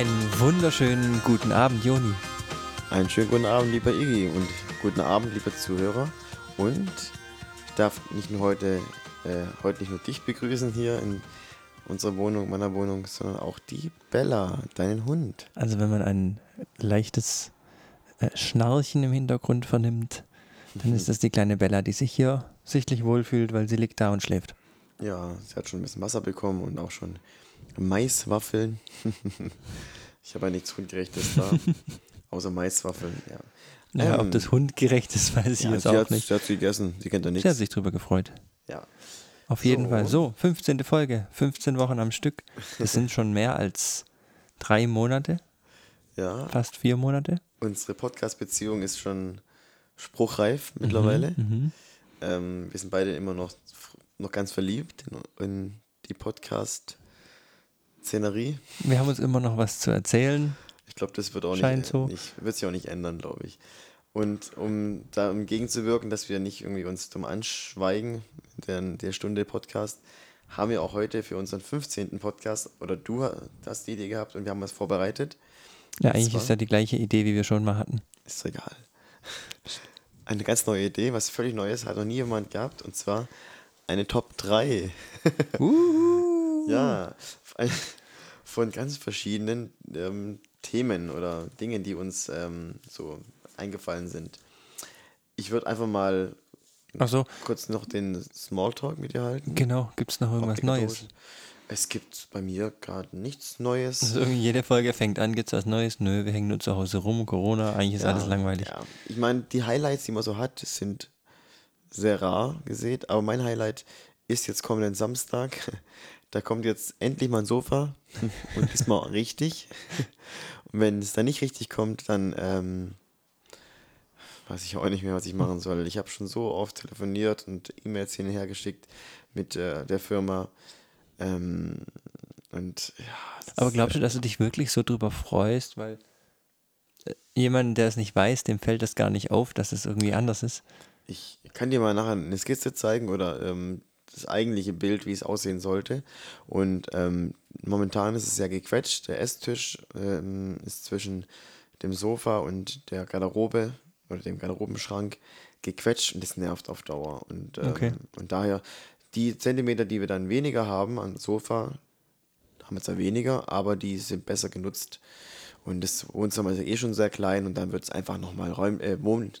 Einen wunderschönen guten Abend, Joni. Einen schönen guten Abend, lieber Iggy und guten Abend, liebe Zuhörer. Und ich darf nicht nur heute, äh, heute nicht nur dich begrüßen hier in unserer Wohnung, meiner Wohnung, sondern auch die Bella, deinen Hund. Also wenn man ein leichtes äh, Schnarchen im Hintergrund vernimmt, dann ist das die kleine Bella, die sich hier sichtlich wohlfühlt, weil sie liegt da und schläft. Ja, sie hat schon ein bisschen Wasser bekommen und auch schon Maiswaffeln. ich habe ja nichts Hundgerechtes da, außer Maiswaffeln, ja. Ja, Ähm, ob das hundgerecht ist, weiß ich ja, jetzt auch hat, nicht. Sie hat sie gegessen, sie kennt ja Sie hat nichts. sich drüber gefreut. Ja. Auf jeden So. Fall. So, 15. Folge, 15 Wochen am Stück. Das sind schon mehr als drei Monate, ja, fast vier Monate. unsere Podcast-Beziehung ist schon spruchreif mittlerweile. Mhm. Ähm, wir sind beide immer noch, noch ganz verliebt in, in die Podcast-Szenerie. Wir haben uns immer noch was zu erzählen. Ich glaube, das wird auch Scheint nicht, so. nicht, wird sich auch nicht ändern, glaube ich. Und um da entgegenzuwirken, dass wir nicht irgendwie uns dumm anschweigen der, der Stunde Podcast, haben wir auch heute für unseren 15. Podcast, oder du hast die Idee gehabt und wir haben was vorbereitet. Ja, eigentlich ist ja die gleiche Idee, wie wir schon mal hatten. Ist doch egal. Eine ganz neue Idee, was völlig Neues, hat noch nie jemand gehabt, und zwar eine Top 3. Ja, ein- von ganz verschiedenen ähm, Themen oder Dingen, die uns ähm, so eingefallen sind. Ich würde einfach mal Achso, kurz noch den Smalltalk mit dir halten. genau. Gibt es noch irgendwas Neues? Es gibt bei mir gerade nichts Neues. Also jede Folge fängt an, gibt's was Neues? Nö, wir hängen nur zu Hause rum, Corona, eigentlich ist alles langweilig. Ja. Ich meine, die Highlights, die man so hat, sind sehr rar gesehen, aber mein Highlight ist jetzt kommenden Samstag. Da kommt jetzt endlich mal ein Sofa und diesmal richtig. Und wenn es dann nicht richtig kommt, dann ähm, weiß ich auch nicht mehr, was ich machen soll. Ich habe schon so oft telefoniert und E-Mails hin und her geschickt mit äh, der Firma. Ähm, und ja, Aber ist glaubst du, dass du dich wirklich so drüber freust? Weil äh, jemand, der es nicht weiß, dem fällt das gar nicht auf, dass es irgendwie anders ist. Ich kann dir mal nachher eine Skizze zeigen oder ähm, das eigentliche Bild, wie es aussehen sollte. Und ähm, momentan ist es ja gequetscht. Der Esstisch ähm, ist zwischen dem Sofa und der Garderobe oder dem Garderobenschrank gequetscht und das nervt auf Dauer. Und, ähm, Okay. und daher die Zentimeter, die wir dann weniger haben am Sofa, haben wir zwar weniger, aber die sind besser genutzt. Und das Wohnzimmer ist ja eh schon sehr klein und dann wird es einfach nochmal räum, äh, wohn,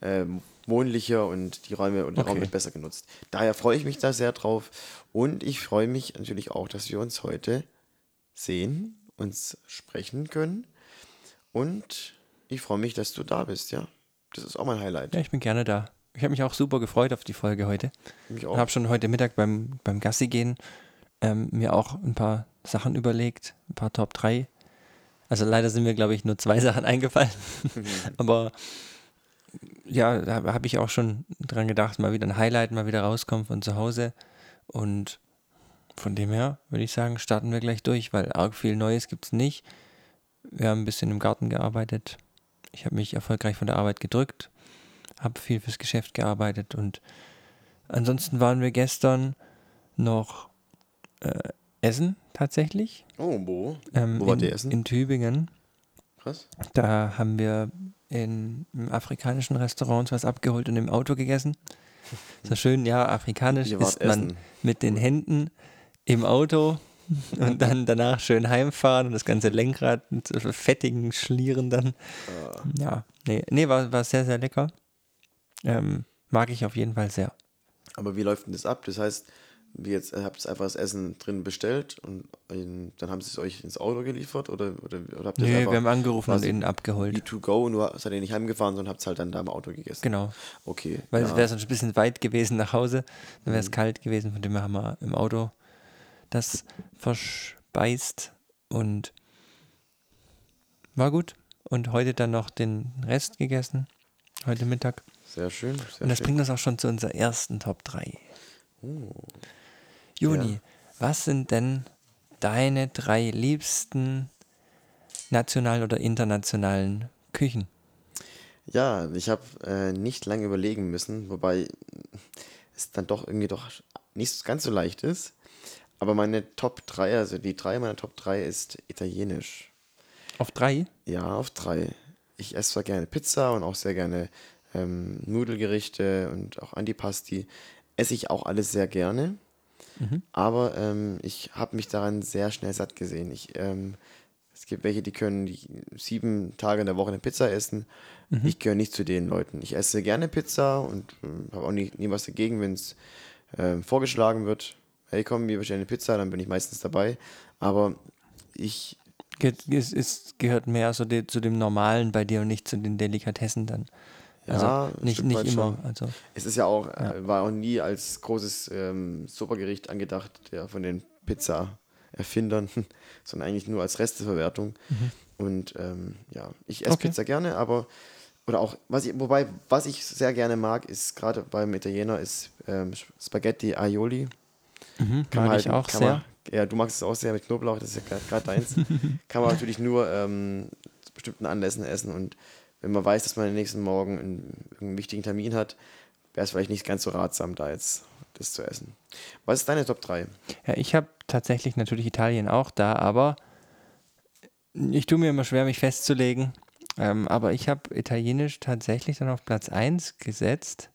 äh, wohnlicher und die Räume und der Raum Okay. wird besser genutzt. Daher freue ich mich da sehr drauf und ich freue mich natürlich auch, dass wir uns heute sehen, uns sprechen können und ich freue mich, dass du da bist, ja. Das ist auch mein Highlight. Ja, ich bin gerne da. Ich habe mich auch super gefreut auf die Folge heute. Ich auch. habe schon heute Mittag beim, beim Gassi gehen ähm, mir auch ein paar Sachen überlegt, ein paar Top 3. Also leider sind mir, glaube ich, nur zwei Sachen eingefallen. Aber ja, da habe ich auch schon dran gedacht, mal wieder ein Highlight, mal wieder rauskommen von zu Hause. Und von dem her würde ich sagen, starten wir gleich durch, weil arg viel Neues gibt es nicht. Wir haben ein bisschen im Garten gearbeitet. Ich habe mich erfolgreich von der Arbeit gedrückt, habe viel fürs Geschäft gearbeitet und ansonsten waren wir gestern noch äh, essen tatsächlich. Oh, wo? Ähm, Wo wart in, ihr essen? In Tübingen. Krass. Da haben wir in einem afrikanischen Restaurant uns was abgeholt und im Auto gegessen. So schön, ja, afrikanisch isst man essen. mit den Händen im Auto und dann danach schön heimfahren und das ganze Lenkrad mit fettigen Schlieren dann. Ah. Ja, nee, nee war, war sehr, sehr lecker. Ähm, mag ich auf jeden Fall sehr. Aber wie läuft denn das ab? Das heißt, wie jetzt äh, habt ihr einfach das Essen drin bestellt und in, dann haben sie es euch ins Auto geliefert oder, oder, oder habt ihr Nee, einfach wir haben angerufen und quasi ihn abgeholt. wie to go, nur seid ihr nicht heimgefahren, sondern habt es halt dann da im Auto gegessen. Genau. Okay. Weil es ja. Mhm. wäre sonst ein bisschen weit gewesen nach Hause, dann wäre es kalt gewesen, von dem her haben wir im Auto das verspeist und war gut. Und heute dann noch den Rest gegessen, heute Mittag. Sehr schön. Sehr Und das schön. bringt uns auch schon zu unserer ersten Top 3. Oh. Juni, Ja. was sind denn deine drei liebsten nationalen oder internationalen Küchen? Ja, ich habe äh, nicht lange überlegen müssen, wobei es dann doch irgendwie doch nicht ganz so leicht ist. Aber meine Top 3, also die drei meiner Top 3 ist italienisch. Auf drei? Ja, auf drei. Ich esse zwar gerne Pizza und auch sehr gerne ähm, Nudelgerichte und auch Antipasti. Esse ich auch alles sehr gerne. Aber ähm, ich habe mich daran sehr schnell satt gesehen. Ich, ähm, es gibt welche, die können die sieben Tage in der Woche eine Pizza essen. Ich gehöre nicht zu den Leuten. Ich esse gerne Pizza und äh, habe auch nie, nie was dagegen, wenn es ähm, vorgeschlagen wird. Hey, komm, wir bestellen eine Pizza, dann bin ich meistens dabei. Aber ich es gehört mehr so de, zu dem Normalen bei dir und nicht zu den Delikatessen dann. Also Ja, nicht, nicht immer. schon. Also Es ist ja auch, äh, war auch nie als großes ähm, Supergericht angedacht, der von den Pizza-Erfindern, sondern eigentlich nur als Resteverwertung. Und ähm, ja, ich esse Okay. Pizza gerne, aber oder auch, was ich, wobei, was ich sehr gerne mag, ist gerade beim Italiener ist ähm, Spaghetti Aioli. mhm, Kann mag man ich halt- auch kann sehr. Man, ja, du magst es auch sehr mit Knoblauch, das ist ja gerade deins. kann man natürlich nur ähm, zu bestimmten Anlässen essen und wenn man weiß, dass man den nächsten Morgen einen, einen wichtigen Termin hat, wäre es vielleicht nicht ganz so ratsam, da jetzt das zu essen. Was ist deine Top 3? Ja, ich habe tatsächlich natürlich Italien auch da, aber ich tue mir immer schwer, mich festzulegen. Ähm, aber ich habe Italienisch tatsächlich dann auf Platz 1 gesetzt.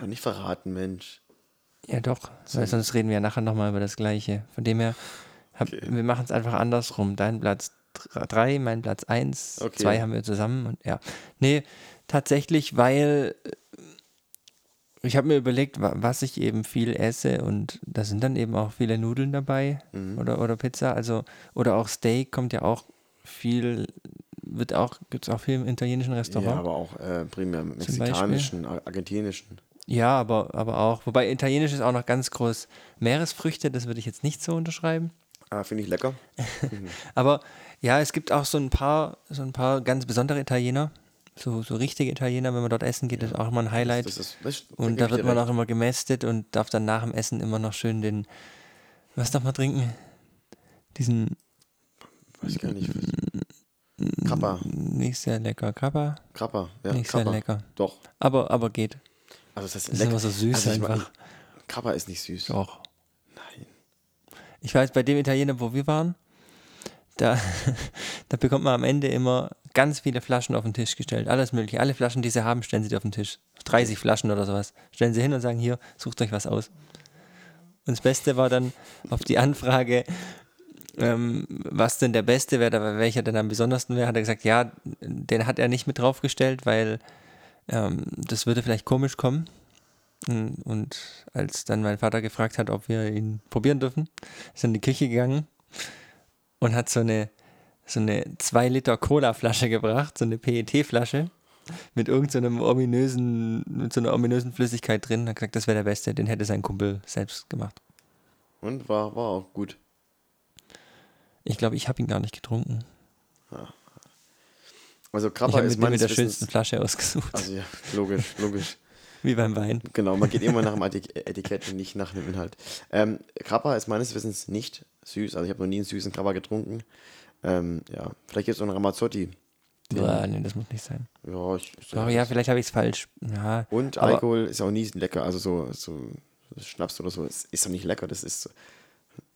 Ja, nicht verraten, Mensch. Ja, doch, weil sonst reden wir ja nachher nochmal über das Gleiche. Von dem her, hab, Okay. wir machen es einfach andersrum. Dein Platz 3, mein Platz 1, Okay. 2 haben wir zusammen und ja. Nee, tatsächlich, weil äh, ich habe mir überlegt, wa- was ich eben viel esse und da sind dann eben auch viele Nudeln dabei Mhm. oder, oder Pizza, also oder auch Steak kommt ja auch viel, wird auch, gibt es auch viel im italienischen Ja, Restaurant. aber auch äh, primär mexikanischen, ar- argentinischen. Ja, aber, aber auch, wobei Italienisch ist auch noch ganz groß Meeresfrüchte, das würde ich jetzt nicht so unterschreiben. Ah, finde ich lecker. Aber ja, es gibt auch so ein paar, so ein paar ganz besondere Italiener, so, so richtige Italiener, wenn man dort essen geht, das ist auch immer ein Highlight. Das ist, das, und da wird man auch immer gemästet und darf dann nach dem Essen immer noch schön den, was darf man trinken? Diesen, Weiß gar nicht. Krappa. nicht sehr lecker, Krabber, Krappa. Ja, nicht Krappa. sehr lecker. Doch. Aber, aber geht. Also das, Das ist immer so süß also einfach. Mein, Krappa ist nicht süß. Doch. Ich weiß, bei dem Italiener, wo wir waren, da, da bekommt man am Ende immer ganz viele Flaschen auf den Tisch gestellt. Alles mögliche. Alle Flaschen, die sie haben, stellen sie auf den Tisch. 30 Flaschen oder sowas. Stellen sie hin und sagen, hier, sucht euch was aus. Und das Beste war dann auf die Anfrage, ähm, was denn der Beste wäre, welcher denn am besondersten wäre, hat er gesagt, ja, den hat er nicht mit draufgestellt, weil ähm, das würde vielleicht komisch kommen. Und und als dann mein Vater gefragt hat, ob wir ihn probieren dürfen, ist er in die Küche gegangen und hat so eine, so eine 2 Liter Cola-Flasche gebracht, so eine PET-Flasche mit irgendeinem ominösen, mit so einer ominösen Flüssigkeit drin. Hat gesagt, das wäre der Beste, den hätte sein Kumpel selbst gemacht. Und war, war auch gut. Ich glaube, ich habe ihn gar nicht getrunken. Also Ich Krappa habe ist mir den mit meines der schönsten. Flasche ausgesucht. Also ja, logisch, logisch. Wie beim Wein. Genau, man geht immer nach dem Etik- Etikett und nicht nach dem Inhalt. Ähm, Krappa ist meines Wissens nicht süß. Also ich habe noch nie einen süßen Krappa getrunken. Ähm, ja, vielleicht gibt es auch einen Ramazzotti. Boah, nee, das muss nicht sein. Ja, ich, Oh, ja, vielleicht habe ich es falsch. Ja, Und Alkohol ist auch nie lecker. Also so, so Schnaps oder so ist, ist doch nicht lecker. Das ist so,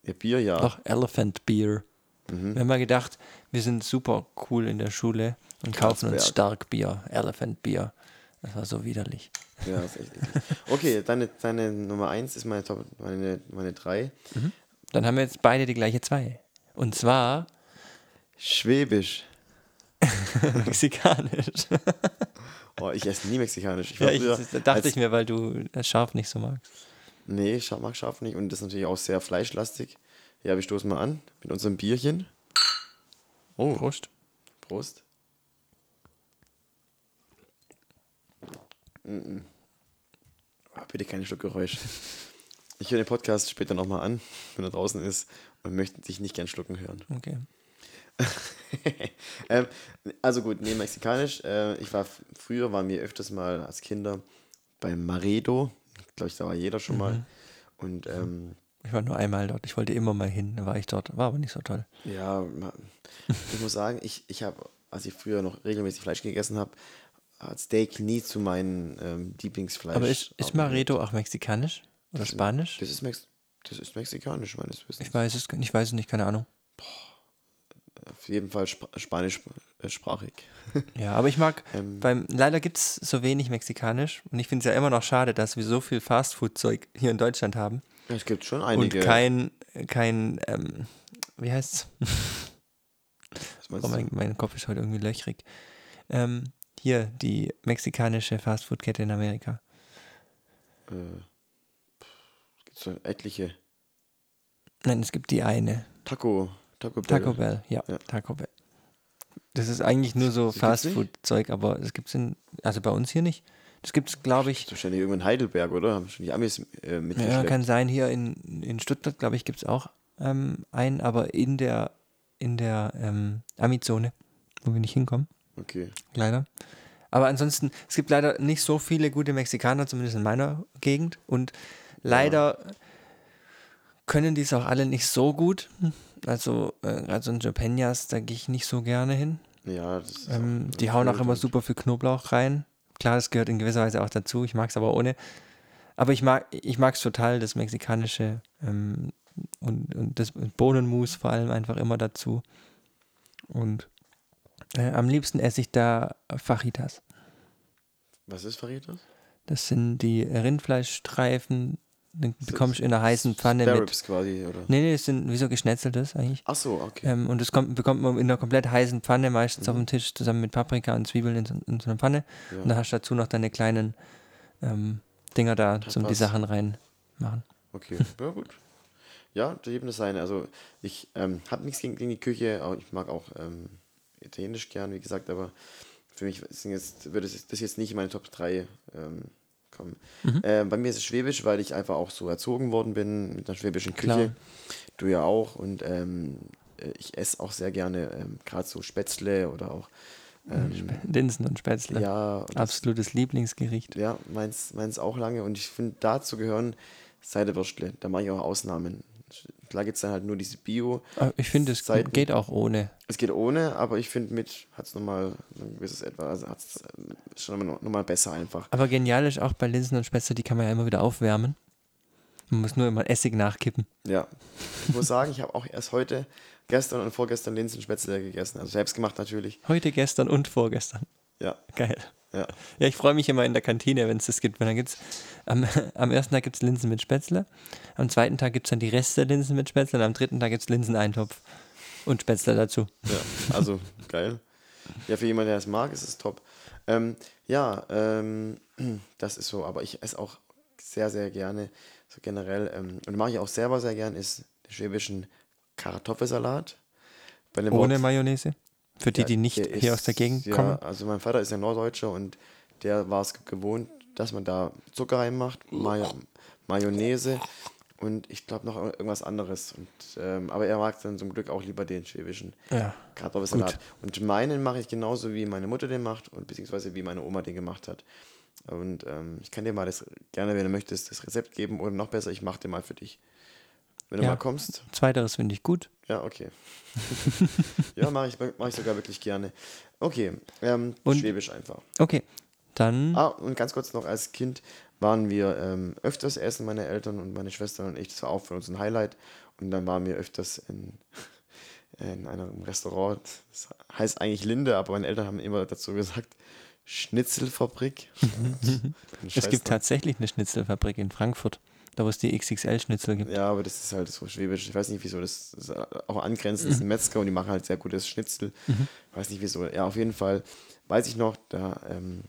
ja, Bier, ja. Doch, Elephant Beer. Mhm. Wir haben mal gedacht, wir sind super cool in der Schule und kaufen uns Carlsberg. Starkbier, Elephant Beer. Das war so widerlich. Ja, ist echt eklig. Okay, deine, deine Nummer 1 ist meine Top, meine, meine 3. Dann haben wir jetzt beide die gleiche zwei. Und zwar Schwäbisch. mexikanisch. Oh, ich esse nie mexikanisch. Ich ja, ich, das dachte ich mir, weil du das scharf nicht so magst. Nee, ich mag scharf nicht und das ist natürlich auch sehr fleischlastig. Ja, wir stoßen mal an mit unserem Bierchen. Oh, Prost. Prost. Mm-mm. Ah, bitte kein Schluckgeräusch. Ich höre den Podcast später nochmal an, wenn er draußen ist und möchte dich nicht gern schlucken hören. Okay. ähm, also gut, nee, mexikanisch. Äh, ich war früher, waren wir öfters mal als Kinder beim Maredo. Ich glaube, da war jeder schon mal. Und ähm, Ich war nur einmal dort. Ich wollte immer mal hin. Da war ich dort. War aber nicht so toll. ja, ich muss sagen, ich, ich habe, als ich früher noch regelmäßig Fleisch gegessen habe, Steak nie zu meinen ähm, Lieblingsfleisch. aber ist, ist. Maredo auch mexikanisch? Oder Spanisch? Das ist, Mex das ist mexikanisch, meines Wissens. Ich weiß es, ich weiß es nicht, keine Ahnung. auf jeden Fall sp spanischsprachig. Ja, aber ich mag, Ähm. beim, leider gibt es so wenig mexikanisch und ich finde es ja immer noch schade, dass wir so viel Fastfood-Zeug hier in Deutschland haben Es gibt schon einige. und kein, kein ähm, wie heißt's? was meinst Oh, mein, mein Kopf ist heute irgendwie löchrig. Ähm, hier, die mexikanische Fastfood-Kette in Amerika. Äh, es gibt so etliche. Nein, es gibt die eine. Taco, Taco Bell. Taco Bell, ja, Ja. Taco Bell. Das ist eigentlich nur so? Fastfood-Zeug, aber es gibt es in, also bei uns hier nicht. Das gibt es, glaube ich, Wahrscheinlich irgendwo in Heidelberg, oder? Haben schon die Amis äh, ja, kann sein, hier in, in Stuttgart, glaube ich, gibt es auch ähm, einen, aber in der, in der ähm, Ami-Zone, wo wir nicht hinkommen, okay. leider. Aber ansonsten, es gibt leider nicht so viele gute Mexikaner, zumindest in meiner Gegend. Und leider können die es auch alle nicht so gut. Also, äh, gerade so in Japenas, da gehe ich nicht so gerne hin. Ja, das ist Ähm, die hauen auch immer super viel Knoblauch rein. Klar, das gehört in gewisser Weise auch dazu. Ich mag es aber ohne. Aber ich mag ich es total, das mexikanische ähm, und, und das Bohnenmus vor allem einfach immer dazu. Und äh, am liebsten esse ich da Fajitas. Was ist Faritas? Das sind die Rindfleischstreifen, die So- bekommst du in einer heißen Pfanne Spare mit. Quasi, oder? Nee, nee, das sind wie so geschnetzeltes eigentlich. Ach so, okay. Ähm, und das kommt, bekommt man in einer komplett heißen Pfanne, meistens Mhm. auf dem Tisch, zusammen mit Paprika und Zwiebeln in so, in so einer Pfanne. Ja. Und dann hast du dazu noch deine kleinen ähm, Dinger da zum die. Sachen reinmachen. Okay, ja gut. Ja, jedem das seine. Also ich ähm, habe nichts gegen, gegen die Küche, aber ich mag auch ähm, Italienisch gern, wie gesagt, aber für mich sind jetzt, würde es- das jetzt nicht in meine Top 3 ähm, kommen. Mhm. Ähm, bei mir ist es Schwäbisch, weil ich einfach auch so erzogen worden bin mit einer schwäbischen Küche. Klar. Du ja auch. Und ähm, äh, ich esse auch sehr gerne ähm, gerade so Spätzle oder auch ähm, Linsen und Spätzle. ja, das- Absolutes Lieblingsgericht. ja, meins, meins auch lange. Und ich finde, dazu gehören Seidewürstle. Da mache ich auch Ausnahmen. Klar gibt es dann halt nur diese Bio. Aber ich finde, es Seiten- geht auch ohne. Es geht ohne, aber ich finde, mit hat es nochmal ein gewisses Etwas. Also hat es schon nochmal noch mal besser einfach. Aber genial ist auch bei Linsen und Spätzle, die kann man ja immer wieder aufwärmen. Man muss nur immer Essig nachkippen. Ja. Ich muss sagen, ich habe auch erst heute, gestern und vorgestern Linsenspätzle gegessen. Also selbst gemacht natürlich. Heute, gestern und vorgestern. Ja, Geil. Ja. Ja, ich freue mich immer in der Kantine, wenn es das gibt. Weil dann gibt's, am, am ersten Tag gibt es Linsen mit Spätzle, am zweiten Tag gibt es dann die Reste Linsen mit Spätzle und am dritten Tag gibt es Linseneintopf und Spätzle dazu. Ja, also geil. Ja, für jemanden, der es mag, ist es top. Ähm, ja, ähm, das ist so, aber ich esse auch sehr, sehr gerne, so generell, ähm, und mache ich auch selber sehr gern, ist den schwäbischen Kartoffelsalat. Ohne Wort- Mayonnaise. Für die, die nicht der hier ist- aus der Gegend ja, kommen. Also mein Vater ist ja Norddeutscher und der war es gewohnt, dass man da Zucker reinmacht, May Mayonnaise und ich glaube noch irgendwas anderes. Und, ähm, aber er mag dann zum Glück auch lieber den schwäbischen Ja. Kartoffelsalat. Und meinen mache ich genauso, wie meine Mutter den macht und beziehungsweise wie meine Oma den gemacht hat. Und ähm, ich kann dir mal das gerne, wenn du möchtest, das Rezept geben oder noch besser, ich mache den mal für dich. Wenn du Ja. mal kommst, Zweiteres finde ich gut. Ja, okay. ja, mache ich, mach ich sogar wirklich gerne. Okay, ähm, Und- Schwäbisch einfach. Okay, dann Ah, und ganz kurz noch, als Kind waren wir ähm, öfters essen, meine Eltern und meine Schwester und ich. Das war auch für uns ein Highlight. Und dann waren wir öfters in, in einem Restaurant. Das heißt eigentlich Linde, aber meine Eltern haben immer dazu gesagt, Schnitzelfabrik. es gibt tatsächlich eine Schnitzelfabrik in Frankfurt, da wo es die XXL-Schnitzel gibt. Ja, aber das ist halt so schwäbisch. Ich weiß nicht, wieso. Das ist auch angrenzend. Mhm. Das ist ein Metzger und die machen halt sehr gutes Schnitzel. Weiß nicht, wieso. Ja, auf jeden Fall weiß ich noch, da ähm,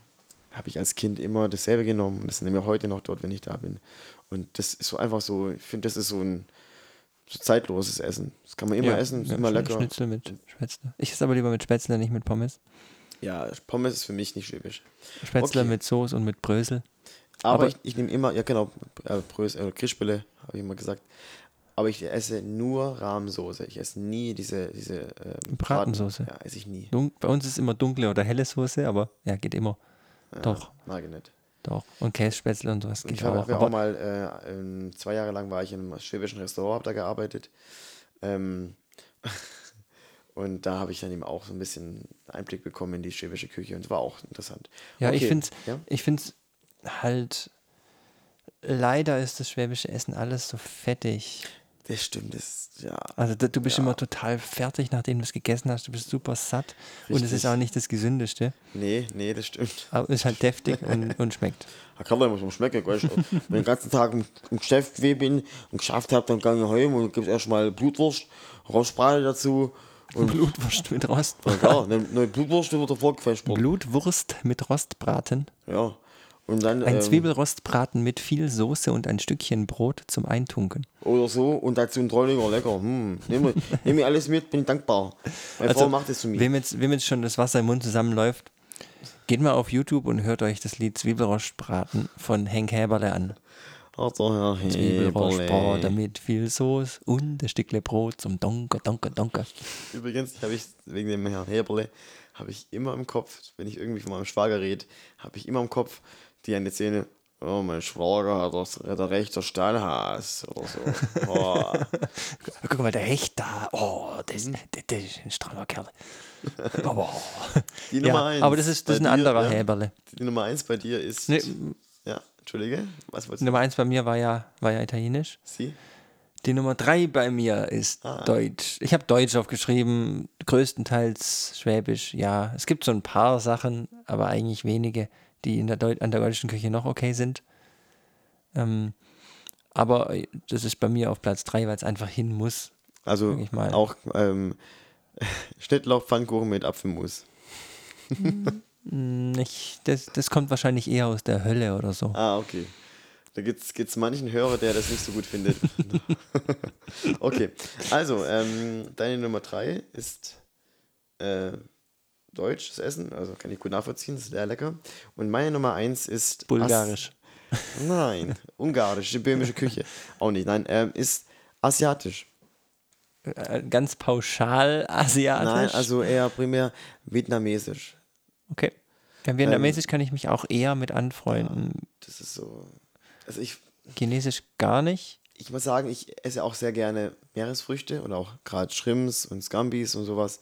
habe ich als Kind immer dasselbe genommen. Das nehmen wir heute noch dort, wenn ich da bin. Und das ist so einfach so, ich finde, das ist so ein so zeitloses Essen. Das kann man immer Ja, essen, ist ja, immer lecker. Schnitzel mit Spätzle. Ich esse aber lieber mit Spätzle, nicht mit Pommes. Ja, Pommes ist für mich nicht schwäbisch. Spätzle Okay. mit Soße und mit Brösel. Aber, Aber- ich, ich nehme immer, ja genau, äh, Brös, äh, Krischbälle, habe ich immer gesagt. Aber ich esse nur Rahmsoße. Ich esse nie diese, diese ähm, Bratensoße. Braten. Ja, esse ich nie. Dun bei uns ist immer dunkle oder helle Soße, aber ja, geht immer. Ja, Doch. Mag ich nicht. Doch. Und Kässpätzle und sowas geht ich habe auch. auch, auch Aber mal, äh, ähm, zwei Jahre lang war ich in einem schwäbischen Restaurant, habe da gearbeitet. Ähm, und da habe ich dann eben auch so ein bisschen Einblick bekommen in die schwäbische Küche und es war auch interessant. ja, ich Okay, finde es Ja? ich find's halt, leider ist das schwäbische Essen alles so fettig. Das stimmt, das, ja. Also du bist Ja. immer total fertig, nachdem du es gegessen hast. Du bist super satt. Und es ist Richtig. auch nicht das Gesündeste. Nee, nee, das stimmt. Aber es ist halt deftig und, und schmeckt. Kann man muss man schmecken, weißt. Wenn ich den ganzen Tag im, im Geschäft gewesen bin und geschafft habe, dann gehe ich heim und gibt erstmal Blutwurst, Rostbrate dazu. Und Blutwurst mit Rost. ja, klar, eine, eine Blutwurst wird davor gefälscht. Blutwurst mit Rostbraten. Ja. Und dann, Ein ähm, Zwiebelrostbraten mit viel Soße und ein Stückchen Brot zum Eintunken. oder so und dazu ein Trollinger, lecker. Hm, nehme nehm ich alles mit, bin dankbar. Meine Also, Frau macht das zu mir. Wem jetzt, wem jetzt schon das Wasser im Mund zusammenläuft, geht mal auf YouTube und hört euch das Lied Zwiebelrostbraten von Henk Häberle an. Also, Herr Zwiebelrostbraten mit viel Soße und ein Stückle Brot zum Donker, Donker, Donker. Übrigens habe ich wegen dem Herrn Heberle habe ich immer im Kopf, wenn ich irgendwie von meinem Schwager rede, habe ich immer im Kopf die eine Szene, oh, mein Schwager hat das der rechter Stallhaas oder so. Oh. Guck mal, der Hecht da. Oh, das, Mhm. das, das ist ein strammer Kerl. Aber, Die ja, Nummer eins. aber das ist, das ist ein dir, anderer ja. Häberle. Die Nummer eins bei dir ist. Nee, Ja, Entschuldige, was wolltest du? Nummer eins bei mir war ja, war ja italienisch. Sie? Die Nummer drei bei mir ist Ah. Deutsch. Ich habe Deutsch aufgeschrieben, größtenteils Schwäbisch, ja. Es gibt so ein paar Sachen, aber eigentlich wenige, die in der Deu an der deutschen Küche noch okay sind. Ähm, aber äh, das ist bei mir auf Platz drei, weil es einfach hin muss. Also ich auch ähm, Schnittlauch, Pfannkuchen mit Apfelmus. Nicht, das, das kommt wahrscheinlich eher aus der Hölle oder so. Ah, okay. Da gibt es manchen Hörer, der das nicht so gut findet. okay, also ähm, deine Nummer drei ist äh, deutsches Essen, also kann ich gut nachvollziehen, ist sehr lecker. Und meine Nummer eins ist Bulgarisch. As Nein, ungarisch, die böhmische Küche. Auch nicht, nein, ähm, ist asiatisch. Äh, Ganz pauschal asiatisch. Nein, also eher primär vietnamesisch. Okay. Ja, Vietnamesisch kann ich mich auch eher mit anfreunden. Das ist so. Also ich, Chinesisch gar nicht. ich muss sagen, ich esse auch sehr gerne Meeresfrüchte und auch gerade Shrimps und Scambis und sowas.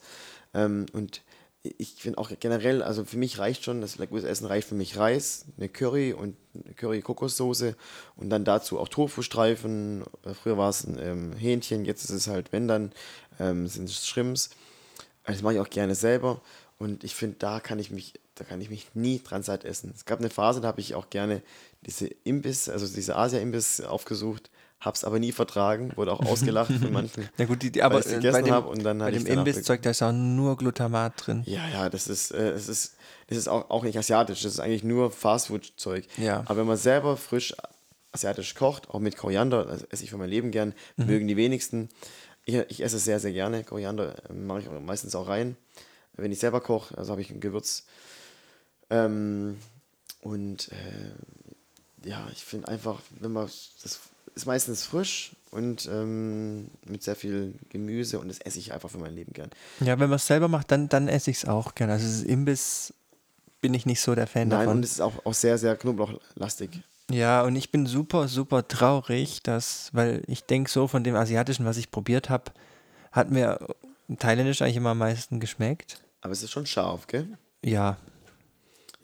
Ähm, und ich finde auch generell, also für mich reicht schon, das leckeres Essen reicht für mich Reis, eine Curry und eine Curry-Kokossoße und dann dazu auch Tofu-Streifen. Früher war es ein ähm, Hähnchen, jetzt ist es halt, wenn dann, ähm, sind es Shrimps. Also Das mache ich auch gerne selber und ich finde, da kann ich mich, da kann ich mich nie dran satt essen. Es gab eine Phase, da habe ich auch gerne diese Imbiss, also diese Asia-Imbiss aufgesucht, hab's aber nie vertragen, wurde auch ausgelacht von manchen. Na gut, die, die, aber ich's äh, gegessen dem, hab und dann bei dem ich Imbisszeug, da ist auch nur Glutamat drin. Ja, ja, das ist, äh, es ist, das ist auch, auch nicht asiatisch, das ist eigentlich nur Fastfood-Zeug. Ja. Aber wenn man selber frisch asiatisch kocht, auch mit Koriander, das esse ich für mein Leben gern, Mhm. mögen die wenigsten. Ich, ich esse es sehr, sehr gerne. Koriander äh, mache ich meistens auch rein, wenn ich selber koche, also habe ich ein Gewürz. Ähm, und äh, ja, ich finde einfach, wenn man, das ist meistens frisch und ähm, mit sehr viel Gemüse und das esse ich einfach für mein Leben gern. Ja, wenn man es selber macht, dann, dann esse ich es auch gerne. Also das Imbiss bin ich nicht so der Fan Nein, davon. und es ist auch, auch sehr, sehr knoblauchlastig. Ja, und ich bin super, super traurig, dass, weil ich denke, so von dem Asiatischen, was ich probiert habe, hat mir Thailändisch eigentlich immer am meisten geschmeckt. Aber es ist schon scharf, gell? Ja,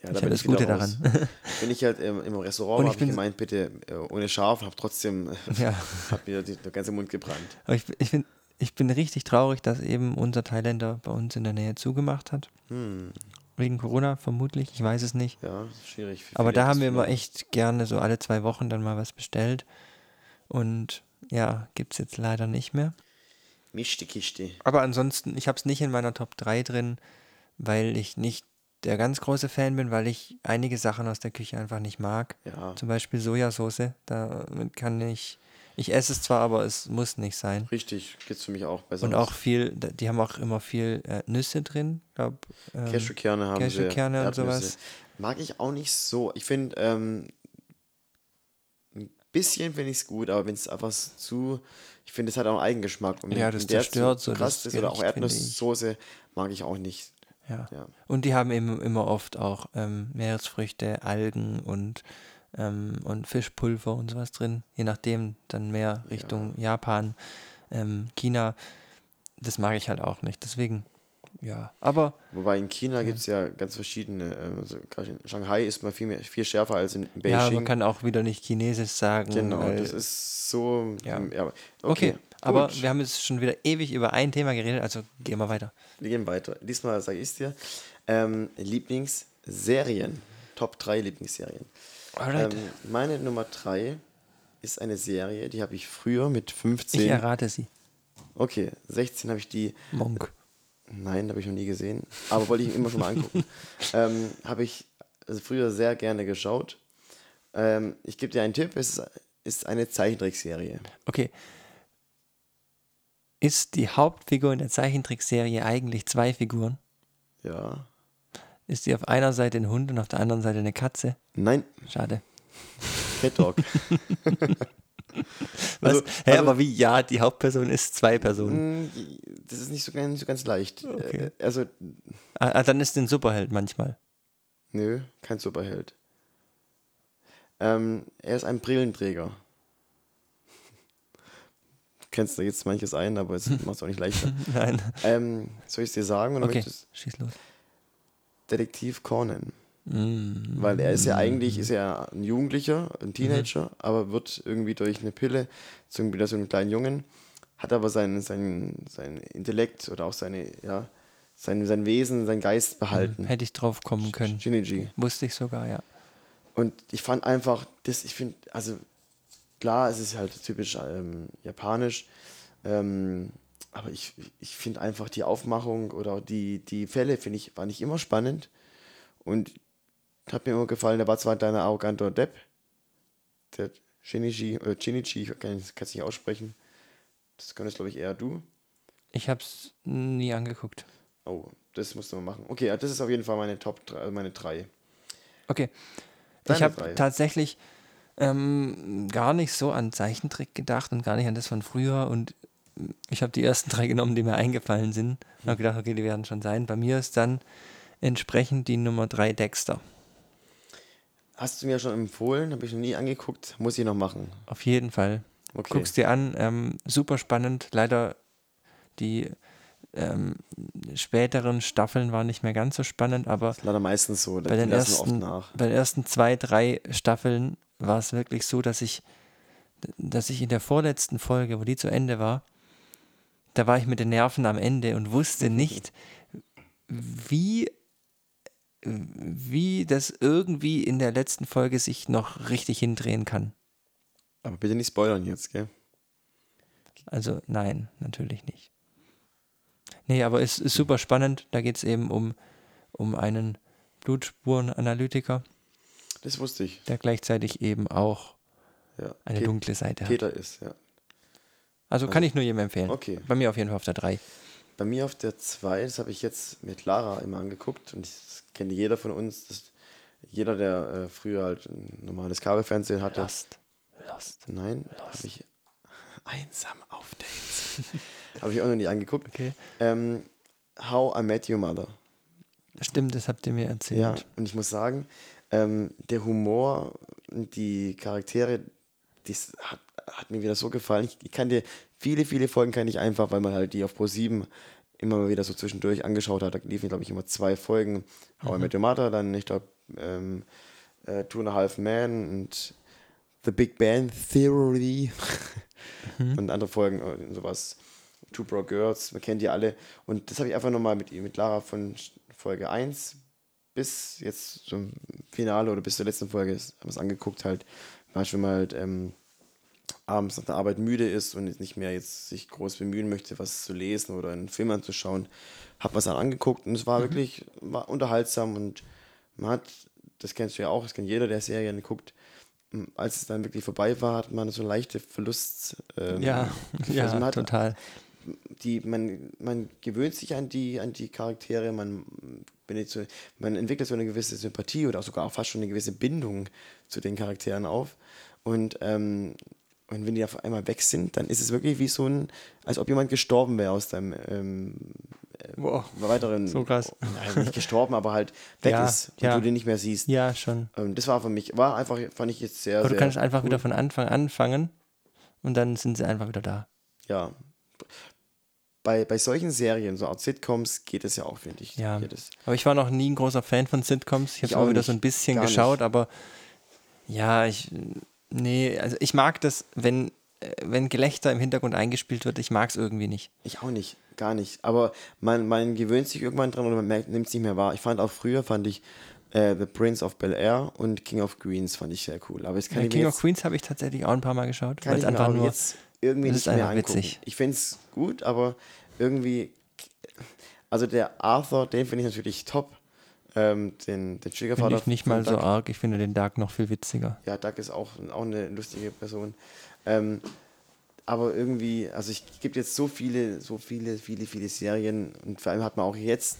Ja, ich da habe bin das Gute daran. Bin ich halt im, im Restaurant, Und ich habe ich bin- gemeint, bitte äh, ohne scharf, habe trotzdem, ja. hat mir der ganze Mund gebrannt. Aber ich, ich, find, ich bin richtig traurig, dass eben unser Thailänder bei uns in der Nähe zugemacht hat. Hm, Wegen Corona vermutlich, ich weiß es nicht. ja, schwierig. Aber da haben wir immer echt gerne so alle zwei Wochen dann mal was bestellt. Und ja, gibt es jetzt leider nicht mehr. Mischte Kiste. Aber ansonsten, ich habe es nicht in meiner Top 3 drin, weil ich nicht der ganz große Fan bin, weil ich einige Sachen aus der Küche einfach nicht mag. Ja, Zum Beispiel Sojasauce. Damit kann ich. Ich esse es zwar, aber es muss nicht sein. richtig, geht's für mich auch besser. Und auch viel, die haben auch immer viel äh, Nüsse drin. Glaub, ähm, Cashewkerne haben Cashewkerne sie. und sowas. Mag ich auch nicht so. Ich finde, ähm, ein bisschen finde ich es gut, aber wenn es einfach zu, ich finde, es hat auch einen Eigengeschmack. Und Ja, das zerstört so krass das ist oder auch. Erdnusssoße mag ich auch nicht. Ja. Ja. Und die haben eben immer oft auch ähm, Meeresfrüchte, Algen und, ähm, und Fischpulver und sowas drin. Je nachdem dann mehr Richtung Japan, ähm, China. Das mag ich halt auch nicht. Deswegen, ja. Aber Wobei in China gibt es ja ganz verschiedene, ähm, also in Shanghai ist man viel, mehr, viel schärfer als in Beijing. ja, man kann auch wieder nicht Chinesisch sagen. genau, das ist so. Ja. ja. okay. Okay. Aber Gut. wir haben jetzt schon wieder ewig über ein Thema geredet, also gehen wir weiter. Wir gehen weiter. Diesmal sage ich es dir. Ähm, Lieblingsserien. Top 3 Lieblingsserien. Ähm, meine Nummer 3 ist eine Serie, die habe ich früher mit 15. ich errate sie. okay, 16 habe ich die. Monk. Nein, habe ich noch nie gesehen. Aber wollte ich immer schon mal angucken. ähm, habe ich also früher sehr gerne geschaut. Ähm, ich gebe dir einen Tipp: Es ist eine Zeichentrickserie. Okay. Ist die Hauptfigur in der Zeichentrickserie eigentlich zwei Figuren? Ja. Ist sie auf einer Seite ein Hund und auf der anderen Seite eine Katze? Nein, Schade. Cat Dog. Was? Also- Hä, also- aber wie? Ja, die Hauptperson ist zwei Personen. Mm, das ist nicht so ganz, so ganz leicht. Okay. Äh, Also, Ah, ah, dann ist ein Superheld manchmal. nö, kein Superheld. Ähm, er ist ein Brillenträger. Kennst da jetzt manches ein, aber es macht es auch nicht leichter. Nein. ähm, soll ich es dir sagen oder Okay, schieß los. Detektiv Conan. Mm. Weil er ist ja eigentlich ist er ein Jugendlicher, ein Teenager, aber wird irgendwie durch eine Pille zu wieder so einem kleinen Jungen, hat aber sein, sein, sein Intellekt oder auch seine, ja, sein, sein Wesen, sein Geist behalten. Hätte ich drauf kommen können. Shinji. Wusste ich sogar, ja. Und ich fand einfach, das, ich finde, also klar, es ist halt typisch ähm, japanisch, ähm, aber ich, ich finde einfach die Aufmachung oder auch die, die Fälle, finde ich, war nicht immer spannend. Und hat mir immer gefallen, der war zwar ein kleiner arroganter Depp, der Shinichi, oder Shinichi, ich kann es nicht aussprechen. Das könntest, glaube ich, eher du. Ich habe es nie angeguckt. Oh, das musst du mal machen. Okay, das ist auf jeden Fall meine Top 3, meine drei. Okay. Deine ich habe tatsächlich ähm, gar nicht so an Zeichentrick gedacht und gar nicht an das von früher. Und ich habe die ersten drei genommen, die mir eingefallen sind. Und habe gedacht, okay, die werden schon sein. Bei mir ist dann entsprechend die Nummer drei Dexter. Hast du mir schon empfohlen, habe ich noch nie angeguckt, muss ich noch machen. Auf jeden Fall. Okay. Guck's dir an. Ähm, super spannend. Leider die ähm, späteren Staffeln waren nicht mehr ganz so spannend, aber Ist leider meistens so, bei den, ersten, oft nach. bei den ersten zwei, drei Staffeln war es wirklich so, dass ich, dass ich in der vorletzten Folge, wo die zu Ende war, da war ich mit den Nerven am Ende und wusste nicht, wie, wie das irgendwie in der letzten Folge sich noch richtig hindrehen kann. Aber bitte nicht spoilern jetzt, gell? Also nein, natürlich nicht. Nee, aber es ist super spannend. Da geht es eben um, um einen Blutspurenanalytiker, Das wusste ich. der gleichzeitig eben auch Ja. eine Pet- dunkle Seite hat. Peter ist, ja. Also kann ich nur jedem empfehlen. Okay. Bei mir auf jeden Fall auf der 3. Bei mir auf der 2, das habe ich jetzt mit Lara immer angeguckt und das kennt jeder von uns. Das, jeder, der äh, früher halt ein normales Kabelfernsehen hatte. Lost. Lost. Nein, habe ich einsam auf Dates. habe ich auch noch nie angeguckt. Okay. Ähm, How I Met Your Mother. Stimmt, das habt ihr mir erzählt. Ja, und ich muss sagen, ähm, der Humor und die Charaktere, das hat, hat mir wieder so gefallen. Ich, ich kann dir viele, viele Folgen kann ich einfach, weil man halt die auf Pro 7 immer mal wieder so zwischendurch angeschaut hat. Da liefen, glaube ich, immer zwei Folgen. How I Met Your Mother, dann, ich glaube, ähm, äh, Two and a Half Men und The Big Bang Theory und andere Folgen und sowas. Two Bro Girls, man kennt die alle. Und das habe ich einfach nochmal mit, ihr- mit Lara von Folge 1 bis jetzt zum Finale oder bis zur letzten Folge ist- haben wir es angeguckt halt. Manchmal man halt ähm, abends nach der Arbeit müde ist und jetzt nicht mehr jetzt sich groß bemühen möchte, was zu lesen oder einen Film anzuschauen, hat man es dann angeguckt und es war wirklich war unterhaltsam und man hat, das kennst du ja auch, das kennt jeder, der Serien guckt, als es dann wirklich vorbei war, hat man so leichte Verlust. Ähm, Ja, ja Also hat- total. Die, man, man gewöhnt sich an die, an die Charaktere, man, so, man entwickelt so eine gewisse Sympathie oder auch sogar auch fast schon eine gewisse Bindung zu den Charakteren auf. Und, ähm, und wenn die auf einmal weg sind, dann ist es wirklich wie so ein, als ob jemand gestorben wäre aus deinem ähm, Wow. weiteren. So krass. Nein, nicht gestorben, aber halt weg Ja, ist und ja. du den nicht mehr siehst. Ja, schon. Ähm, das war für mich, war einfach, fand ich jetzt sehr, Aber du sehr. kannst einfach cool. wieder von Anfang anfangen und dann sind sie einfach wieder da. Ja. Bei, bei solchen Serien, so Art Sitcoms, geht es ja auch, finde ich. Ja. Aber ich war noch nie ein großer Fan von Sitcoms. Ich Ich habe immer auch wieder so ein bisschen geschaut, nicht. aber ja, ich, nee, also ich mag das, wenn äh, wenn Gelächter im Hintergrund eingespielt wird, ich mag es irgendwie nicht. Ich auch nicht, gar nicht. Aber man, man gewöhnt sich irgendwann dran oder man nimmt es nicht mehr wahr. Ich fand auch früher, fand ich äh, The Prince of Bel Air und King of Queens fand ich sehr cool. Aber jetzt kann Ja, ich King mir of jetzt, Queens habe ich tatsächlich auch ein paar Mal geschaut, kann weil ich einfach nur jetzt irgendwie das nicht ist mehr angucken. witzig. Ich finde es gut, aber irgendwie, also der Arthur, den finde ich natürlich top. Ähm, den, den finde Schwiegervater. ich nicht mal so Doug. arg. Ich finde den Dark noch viel witziger. Ja, Doug ist auch, auch eine lustige Person. Ähm, aber irgendwie, also ich gibt jetzt so viele, so viele, viele, viele Serien und vor allem hat man auch jetzt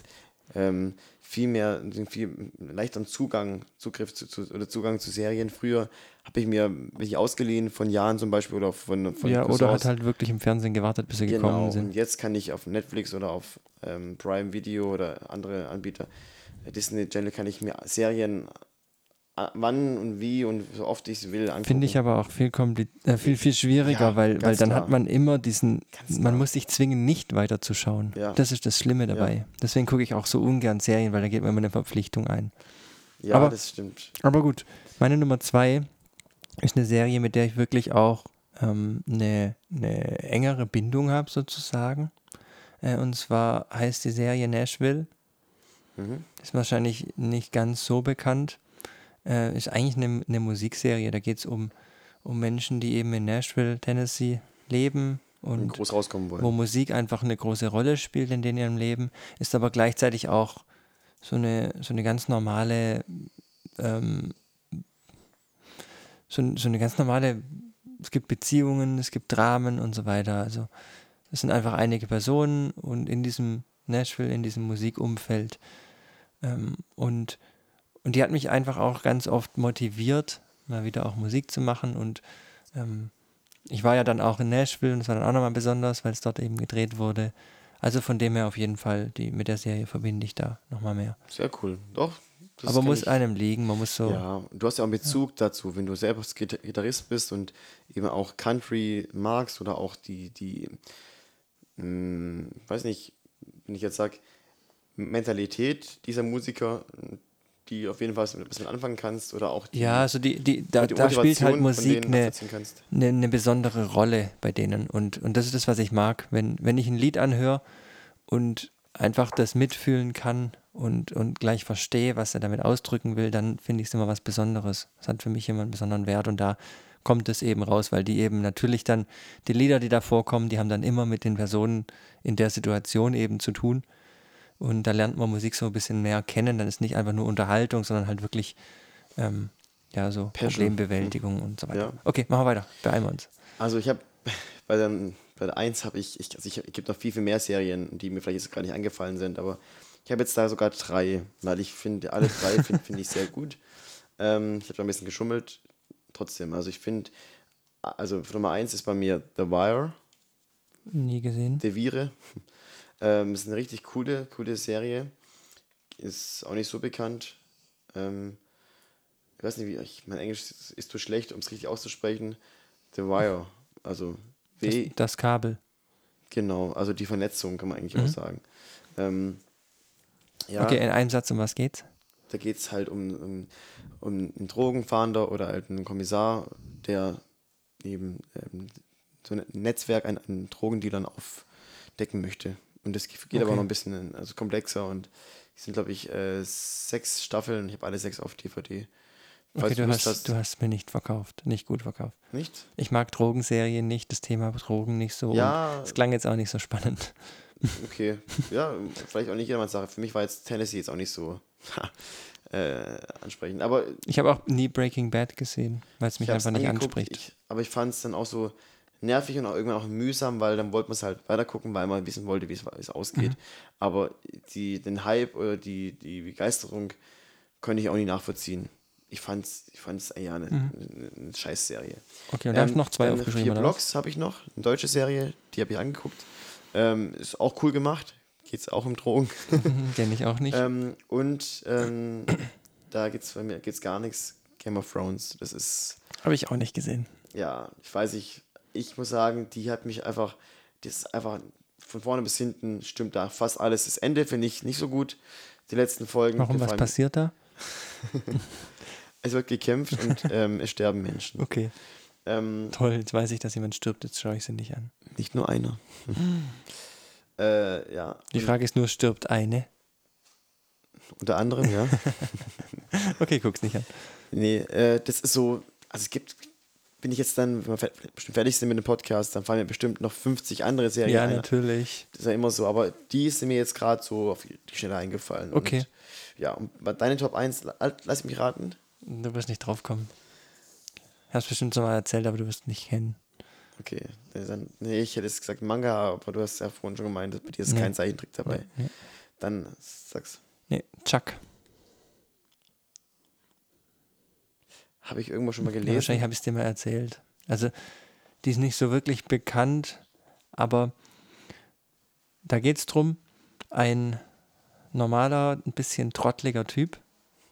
ähm, viel mehr, viel leichteren Zugang, Zugriff zu, zu, oder Zugang zu Serien. Früher habe ich mir welche ausgeliehen von Jahren zum Beispiel oder von, von ja, oder Cousins. hat halt wirklich im Fernsehen gewartet, bis sie Genau, gekommen und sind. jetzt kann ich auf Netflix oder auf ähm, Prime Video oder andere Anbieter, äh, Disney Channel, kann ich mir Serien wann und wie und so oft ich es will. Finde ich aber auch viel, äh, viel, viel schwieriger, Ja, weil, weil dann klar. hat man immer diesen, man muss sich zwingen, nicht weiterzuschauen. Ja. Das ist das Schlimme dabei. Deswegen gucke ich auch so ungern Serien, weil da geht man immer eine Verpflichtung ein. Ja, aber- das stimmt. Aber gut, meine Nummer zwei ist eine Serie, mit der ich wirklich auch ähm, eine, eine engere Bindung habe, sozusagen. Äh, und zwar heißt die Serie Nashville. Mhm. Ist wahrscheinlich nicht ganz so bekannt. Äh, ist eigentlich eine, eine Musikserie. Da geht es um, um Menschen, die eben in Nashville, Tennessee leben Und und groß rauskommen wollen. wo Musik einfach eine große Rolle spielt in denen ihrem Leben, ist aber gleichzeitig auch so eine, so eine ganz normale, ähm, so, so eine ganz normale, es gibt Beziehungen, es gibt Dramen und so weiter. Also es sind einfach einige Personen und in diesem Nashville, in diesem Musikumfeld. Ähm, und, und die hat mich einfach auch ganz oft motiviert, mal wieder auch Musik zu machen und ähm, ich war ja dann auch in Nashville und das war dann auch nochmal besonders, weil es dort eben gedreht wurde. Also von dem her auf jeden Fall, die, mit der Serie verbinde ich da nochmal mehr. Sehr cool. Doch. das Aber muss ich- einem liegen, man muss so. Ja, du hast ja auch einen Bezug dazu, wenn du selber Gita- Gitarrist bist und eben auch Country magst oder auch die, die, mh, weiß nicht, wenn ich jetzt sage, Mentalität dieser Musiker, die auf jeden Fall was mit anfangen kannst oder auch die, Ja, also die, die, da, die da spielt halt Musik eine, eine, eine besondere Rolle bei denen. Und, und das ist das, was ich mag. Wenn, wenn ich ein Lied anhöre und einfach das mitfühlen kann und, und gleich verstehe, was er damit ausdrücken will, dann finde ich es immer was Besonderes. Es hat für mich immer einen besonderen Wert und da kommt es eben raus, weil die eben natürlich dann, die Lieder, die da vorkommen, die haben dann immer mit den Personen in der Situation eben zu tun. Und da lernt man Musik so ein bisschen mehr kennen. Dann ist nicht einfach nur Unterhaltung, sondern halt wirklich ähm, ja, so Passion. Problembewältigung und so weiter. Ja. Okay, machen wir weiter. Beeilen wir uns. Also ich habe bei der, bei der 1 habe ich, ich, also ich, es gibt noch viel, viel mehr Serien, die mir vielleicht jetzt gerade nicht eingefallen sind, aber ich habe jetzt da sogar drei, weil ich finde, alle drei finde find ich sehr gut. Ähm, ich habe da ein bisschen geschummelt, trotzdem. Also ich finde, also Nummer 1 ist bei mir The Wire, Nie gesehen. De Vire. Ähm, ist eine richtig coole, coole Serie. Ist auch nicht so bekannt. Ähm, ich weiß nicht, wie ich, mein Englisch ist, zu schlecht, um es richtig auszusprechen. The Wire. Also Das, W das Kabel. Genau, also die Vernetzung kann man eigentlich auch sagen. Ähm, ja, Okay, in einem Satz, um was geht's? da geht es halt um, um, um einen Drogenfahnder oder halt einen Kommissar, der eben ähm, so ein Netzwerk an, an Drogendealern aufdecken möchte. Und das geht aber Okay. noch ein bisschen also komplexer und es sind, glaube ich, äh, sechs Staffeln. Ich habe alle sechs auf DVD. Okay, du Lust hast, du hast mir nicht verkauft. Nicht gut verkauft. Nicht? Ich mag Drogenserien nicht, das Thema Drogen nicht so. Ja. Es klang jetzt auch nicht so spannend. Okay. Ja, vielleicht auch nicht jedermanns Sache. Für mich war jetzt Tennessee jetzt auch nicht so äh, ansprechend. Aber Ich habe auch nie Breaking Bad gesehen, weil es mich einfach nicht angeguckt, anspricht. Ich, aber ich fand es dann auch so nervig und auch irgendwann auch mühsam, weil dann wollte man es halt weitergucken, weil man wissen wollte, wie es- ausgeht. Mhm. Aber die, den Hype oder die, die Begeisterung konnte ich auch nicht nachvollziehen. Ich fand es ich fand's, äh, ja, eine, eine, eine Scheißserie. Okay, und da hast du noch zwei aufgeschrieben, Vier? Blogs habe ich noch, eine deutsche Serie, die habe ich angeguckt. Ähm, ist auch cool gemacht. Geht es auch um Drogen. Mhm, Kenn ich auch nicht. ähm, und ähm, da geht es bei mir geht's gar nichts. Game of Thrones. Das ist Habe ich auch nicht gesehen. ja, ich weiß nicht, ich muss sagen, die hat mich einfach, das ist einfach von vorne bis hinten stimmt da fast alles. Das Ende finde ich nicht so gut. Die letzten Folgen. Warum, was gefallen- passiert da? Es wird gekämpft und ähm, es sterben Menschen. Okay. Ähm, Toll, jetzt weiß ich, dass jemand stirbt, jetzt schaue ich sie nicht an. nicht nur einer. äh, ja. Die Frage ist nur, stirbt eine? Unter anderem, ja. Okay, guck's nicht an. Nee, äh, das ist so, also es gibt, bin ich jetzt dann, wenn wir bestimmt fertig sind mit dem Podcast, dann fallen mir bestimmt noch 50 andere Serien Ja, ein. natürlich. Das ist ja immer so, aber die ist mir jetzt gerade so auf die Schnelle eingefallen. Okay. Und, ja, und bei deine Top 1, la- lass mich raten. Du wirst nicht drauf kommen. Hast bestimmt schon mal erzählt, aber du wirst nicht kennen. Okay, nee, dann, nee, ich hätte jetzt gesagt Manga, aber du hast ja vorhin schon gemeint, bei dir ist Nee. kein Zeichentrick dabei. Nee, Dann sag's. nee. Chuck. Habe ich irgendwo schon mal Ja, gelesen? wahrscheinlich habe ich es dir mal erzählt. Also, die ist nicht so wirklich bekannt, aber da geht es drum, ein normaler, ein bisschen trottliger Typ.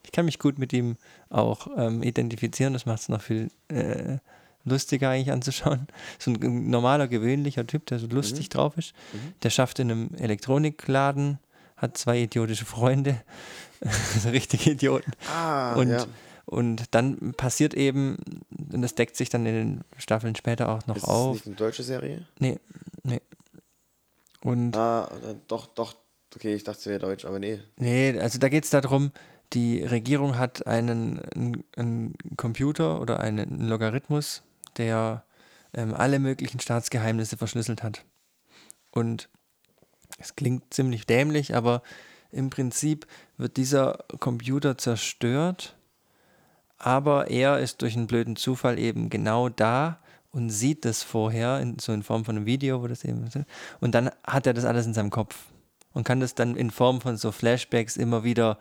Ich kann mich gut mit ihm auch ähm, identifizieren, das macht es noch viel äh, lustiger eigentlich anzuschauen. So ein normaler, gewöhnlicher Typ, der so lustig drauf ist. Der schafft in einem Elektronikladen, hat zwei idiotische Freunde, so richtige Idioten. Ah, Und, ja. Und dann passiert eben, und das deckt sich dann in den Staffeln später auch noch Ist auf. nicht eine deutsche Serie? Nee, nee. Und Ah, doch, doch. Okay, ich dachte, es wäre deutsch, aber nee. nee, also da geht es darum, die Regierung hat einen, einen, einen Computer oder einen Logarithmus, der ähm, alle möglichen Staatsgeheimnisse verschlüsselt hat. Und es klingt ziemlich dämlich, aber im Prinzip wird dieser Computer zerstört, aber er ist durch einen blöden Zufall eben genau da und sieht das vorher, in, so in Form von einem Video, wo das eben ist. Und dann hat er das alles in seinem Kopf und kann das dann in Form von so Flashbacks immer wieder